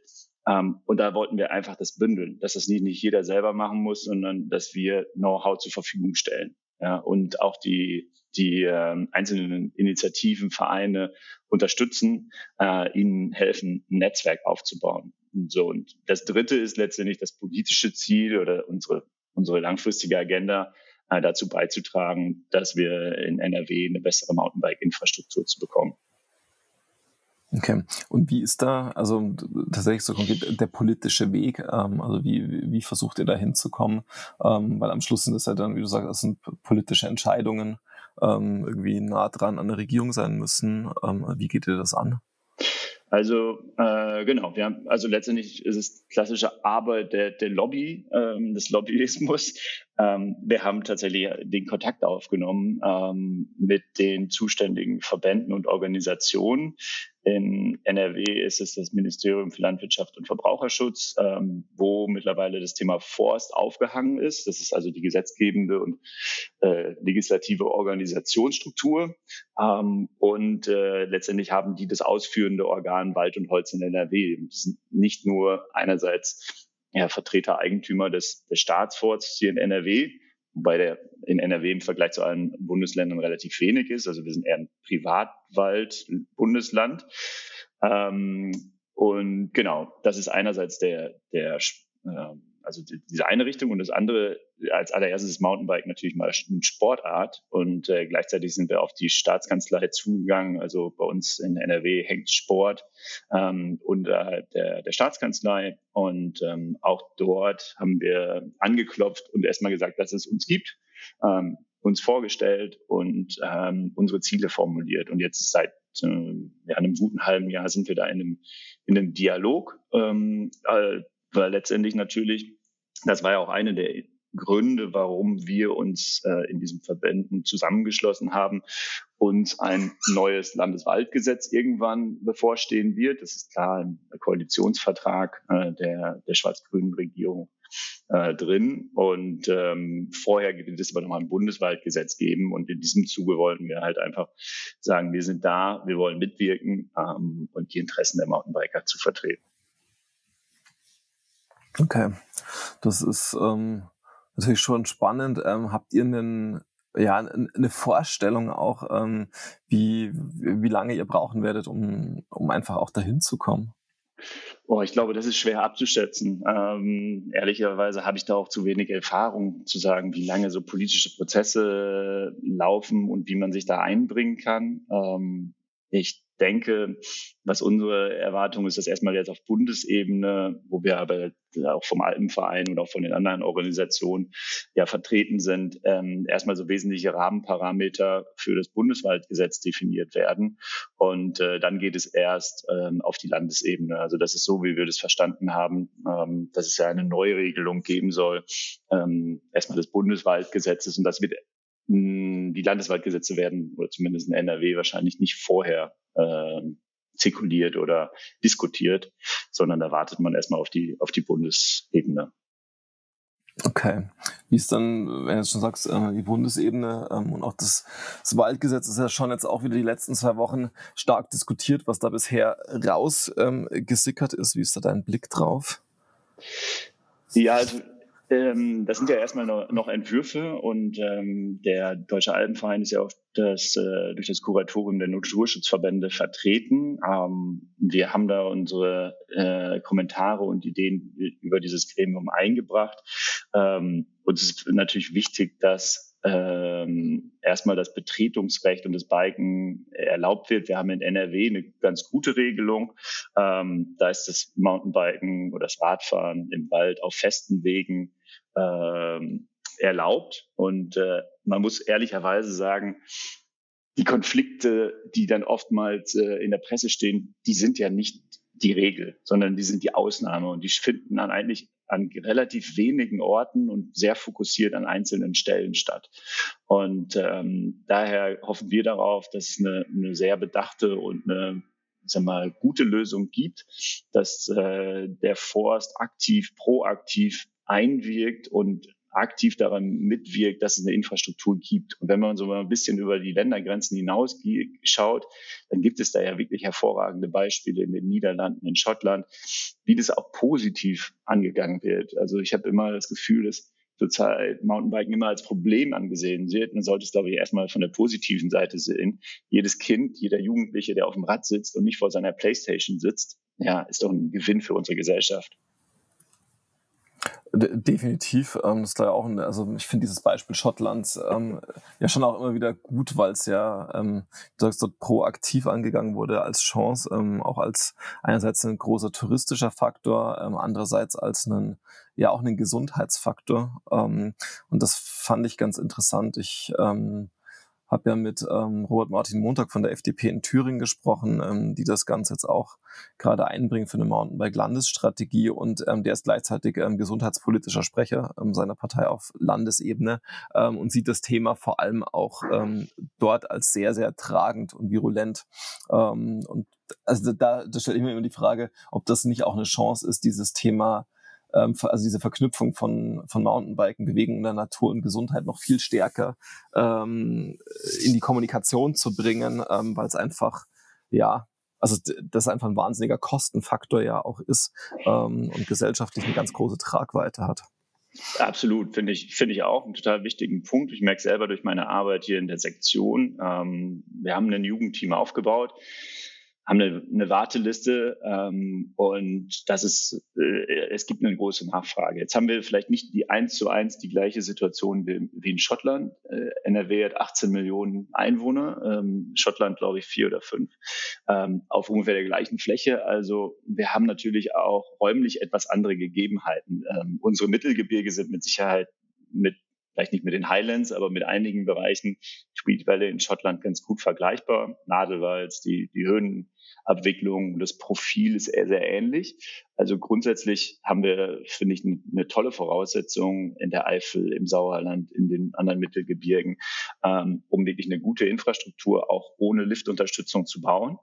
Um, und da wollten wir einfach das bündeln, dass das nicht, nicht jeder selber machen muss, sondern dass wir Know-how zur Verfügung stellen. Ja, und auch die die äh, einzelnen Initiativen, Vereine unterstützen, äh, ihnen helfen, ein Netzwerk aufzubauen. Und so und das Dritte ist letztendlich das politische Ziel oder unsere unsere langfristige Agenda äh, dazu beizutragen, dass wir in NRW eine bessere Mountainbike-Infrastruktur zu bekommen. Okay. Und wie ist da, also tatsächlich so konkret der politische Weg? Ähm, also wie, wie versucht ihr da hinzukommen? Ähm, weil am Schluss sind es ja dann, wie du sagst, das sind politische Entscheidungen ähm, irgendwie nah dran an der Regierung sein müssen. Ähm, wie geht ihr das an? Also äh, genau, wir haben also letztendlich ist es klassische Arbeit der, der Lobby, ähm, des Lobbyismus. Ähm, wir haben tatsächlich den Kontakt aufgenommen ähm, mit den zuständigen Verbänden und Organisationen. In NRW ist es das Ministerium für Landwirtschaft und Verbraucherschutz, ähm, wo mittlerweile das Thema Forst aufgehangen ist. Das ist also die gesetzgebende und äh, legislative Organisationsstruktur. Ähm, und äh, letztendlich haben die das ausführende Organ Wald und Holz in NRW. Das sind nicht nur einerseits ja, Vertreter, Eigentümer des, des Staatsforts hier in NRW, wobei der in NRW im Vergleich zu allen Bundesländern relativ wenig ist. Also wir sind eher ein Privatwald-Bundesland. Ähm, und genau, das ist einerseits der, der äh, also diese eine Richtung und das andere als allererstes ist Mountainbike natürlich mal eine Sportart und äh, gleichzeitig sind wir auf die Staatskanzlei zugegangen. Also bei uns in NRW hängt Sport ähm, unter der, der Staatskanzlei und ähm, auch dort haben wir angeklopft und erstmal gesagt, dass es uns gibt, ähm, uns vorgestellt und ähm, unsere Ziele formuliert. Und jetzt seit äh, ja, einem guten halben Jahr sind wir da in einem, in einem Dialog, ähm, äh, weil letztendlich natürlich das war ja auch eine der Gründe, warum wir uns äh, in diesen Verbänden zusammengeschlossen haben, uns ein neues Landeswaldgesetz irgendwann bevorstehen wird. Das ist klar im Koalitionsvertrag äh, der, der schwarz-grünen Regierung äh, drin. Und ähm, vorher wird es aber nochmal ein Bundeswaldgesetz geben. Und in diesem Zuge wollten wir halt einfach sagen, wir sind da, wir wollen mitwirken ähm, und die Interessen der Mountainbiker zu vertreten. Okay, das ist ähm, natürlich schon spannend. Ähm, habt ihr einen, ja, eine Vorstellung auch, ähm, wie, wie lange ihr brauchen werdet, um, um einfach auch dahin zu kommen? Oh, ich glaube, das ist schwer abzuschätzen. Ähm, ehrlicherweise habe ich da auch zu wenig Erfahrung zu sagen, wie lange so politische Prozesse laufen und wie man sich da einbringen kann. Ähm, ich denke, was unsere Erwartung ist, dass erstmal jetzt auf Bundesebene, wo wir aber auch vom Alpenverein und auch von den anderen Organisationen ja vertreten sind, ähm, erstmal so wesentliche Rahmenparameter für das Bundeswaldgesetz definiert werden. Und äh, dann geht es erst ähm, auf die Landesebene. Also das ist so, wie wir das verstanden haben, ähm, dass es ja eine Neuregelung geben soll, ähm, erstmal des Bundeswaldgesetzes. Und das wird die Landeswaldgesetze werden, oder zumindest in NRW, wahrscheinlich nicht vorher äh, zirkuliert oder diskutiert, sondern da wartet man erstmal auf die, auf die Bundesebene. Okay. Wie ist dann, wenn du jetzt schon sagst, äh, die Bundesebene ähm, und auch das, das Waldgesetz ist ja schon jetzt auch wieder die letzten zwei Wochen stark diskutiert, was da bisher rausgesickert ähm, ist. Wie ist da dein Blick drauf? Ja, also ähm, das sind ja erstmal noch, noch Entwürfe und ähm, der Deutsche Alpenverein ist ja auch das, äh, durch das Kuratorium der Naturschutzverbände vertreten. Ähm, wir haben da unsere äh, Kommentare und Ideen über dieses Gremium eingebracht. Ähm, uns ist natürlich wichtig, dass ähm, erstmal das Betretungsrecht und das Biken erlaubt wird. Wir haben in NRW eine ganz gute Regelung. Ähm, da ist das Mountainbiken oder das Radfahren im Wald auf festen Wegen ähm, erlaubt. Und äh, man muss ehrlicherweise sagen, die Konflikte, die dann oftmals äh, in der Presse stehen, die sind ja nicht die Regel, sondern die sind die Ausnahme und die finden dann eigentlich an relativ wenigen Orten und sehr fokussiert an einzelnen Stellen statt. Und ähm, daher hoffen wir darauf, dass es eine, eine sehr bedachte und eine sag mal, gute Lösung gibt, dass äh, der Forst aktiv, proaktiv einwirkt und aktiv daran mitwirkt, dass es eine Infrastruktur gibt. Und wenn man so mal ein bisschen über die Ländergrenzen hinaus schaut, dann gibt es da ja wirklich hervorragende Beispiele in den Niederlanden, in Schottland, wie das auch positiv angegangen wird. Also ich habe immer das Gefühl, dass zurzeit Mountainbiken immer als Problem angesehen wird. Man sollte es, glaube ich, erstmal von der positiven Seite sehen. Jedes Kind, jeder Jugendliche, der auf dem Rad sitzt und nicht vor seiner Playstation sitzt, ja, ist doch ein Gewinn für unsere Gesellschaft. Definitiv. Ähm, das ist ja auch ein, also ich finde dieses Beispiel Schottlands ähm, ja schon auch immer wieder gut, weil es ja ähm, du sagst, dort proaktiv angegangen wurde als Chance, ähm, auch als einerseits ein großer touristischer Faktor, ähm, andererseits als einen ja auch einen Gesundheitsfaktor. Ähm, und das fand ich ganz interessant. Ich ähm, habe ja mit ähm, Robert Martin Montag von der FDP in Thüringen gesprochen, ähm, die das Ganze jetzt auch gerade einbringen für eine Mountainbike-Landesstrategie und ähm, der ist gleichzeitig ähm, gesundheitspolitischer Sprecher ähm, seiner Partei auf Landesebene ähm, und sieht das Thema vor allem auch ähm, dort als sehr, sehr tragend und virulent. Ähm, und also da, da stelle ich mir immer die Frage, ob das nicht auch eine Chance ist, dieses Thema ähm, also diese Verknüpfung von, von Mountainbiken, Bewegung in der Natur und Gesundheit noch viel stärker ähm, in die Kommunikation zu bringen, ähm, weil es einfach, ja, also das einfach ein wahnsinniger Kostenfaktor ja auch ist ähm, und gesellschaftlich eine ganz große Tragweite hat. Absolut, finde ich, finde ich auch einen total wichtigen Punkt. Ich merke selber durch meine Arbeit hier in der Sektion. Ähm, wir haben ein Jugendteam aufgebaut haben eine, eine Warteliste ähm, und das ist, äh, es gibt eine große Nachfrage. Jetzt haben wir vielleicht nicht die eins zu eins die gleiche Situation wie, wie in Schottland. Äh, NRW hat 18 Millionen Einwohner, ähm, Schottland glaube ich vier oder fünf, ähm, auf ungefähr der gleichen Fläche. Also wir haben natürlich auch räumlich etwas andere Gegebenheiten. Ähm, unsere Mittelgebirge sind mit Sicherheit mit vielleicht nicht mit den Highlands, aber mit einigen Bereichen Tweed Valley in Schottland ganz gut vergleichbar. Nadelwald, die, die Höhen, Abwicklung, das Profil ist sehr, sehr ähnlich. Also grundsätzlich haben wir, finde ich, eine tolle Voraussetzung in der Eifel, im Sauerland, in den anderen Mittelgebirgen, ähm, um wirklich eine gute Infrastruktur auch ohne Liftunterstützung zu bauen.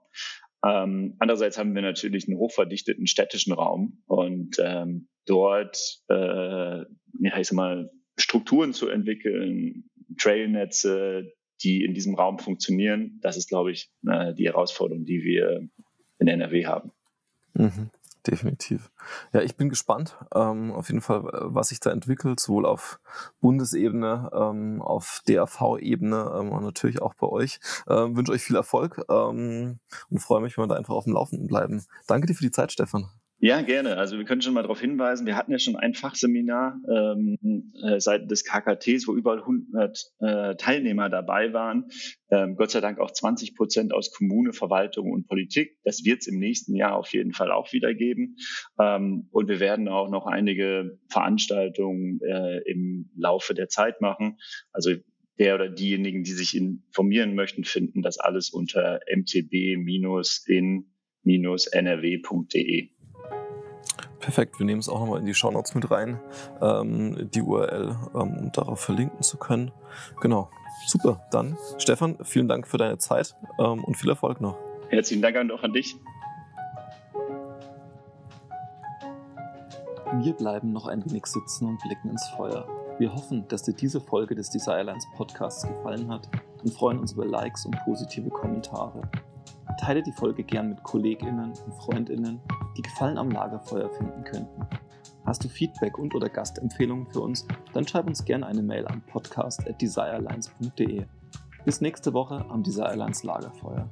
Ähm, andererseits haben wir natürlich einen hochverdichteten städtischen Raum und ähm, dort, äh, ja, ich sag mal, Strukturen zu entwickeln, Trailnetze, die in diesem Raum funktionieren. Das ist, glaube ich, äh, die Herausforderung, die wir in NRW haben. Mhm, definitiv. Ja, ich bin gespannt, ähm, auf jeden Fall, was sich da entwickelt, sowohl auf Bundesebene, ähm, auf DRV-Ebene ähm, und natürlich auch bei euch. Ähm, wünsche euch viel Erfolg ähm, und freue mich, wenn wir da einfach auf dem Laufenden bleiben. Danke dir für die Zeit, Stefan. Ja, gerne. Also wir können schon mal darauf hinweisen, wir hatten ja schon ein Fachseminar ähm, äh, seitens des KKTs, wo über 100 äh, Teilnehmer dabei waren. Ähm, Gott sei Dank auch 20 Prozent aus Kommune, Verwaltung und Politik. Das wird es im nächsten Jahr auf jeden Fall auch wieder geben. Ähm, und wir werden auch noch einige Veranstaltungen äh, im Laufe der Zeit machen. Also der oder diejenigen, die sich informieren möchten, finden das alles unter mtb-in-nrw.de. Perfekt, wir nehmen es auch nochmal in die Shownotes mit rein, ähm, die URL, ähm, um darauf verlinken zu können. Genau, super. Dann, Stefan, vielen Dank für deine Zeit ähm, und viel Erfolg noch. Herzlichen Dank auch an dich. Wir bleiben noch ein wenig sitzen und blicken ins Feuer. Wir hoffen, dass dir diese Folge des Desirelines Podcasts gefallen hat und freuen uns über Likes und positive Kommentare. Teile die Folge gern mit KollegInnen und FreundInnen, die Gefallen am Lagerfeuer finden könnten. Hast du Feedback und oder Gastempfehlungen für uns? Dann schreib uns gerne eine Mail an podcast@desirelines.de. Bis nächste Woche am Desirelines Lagerfeuer.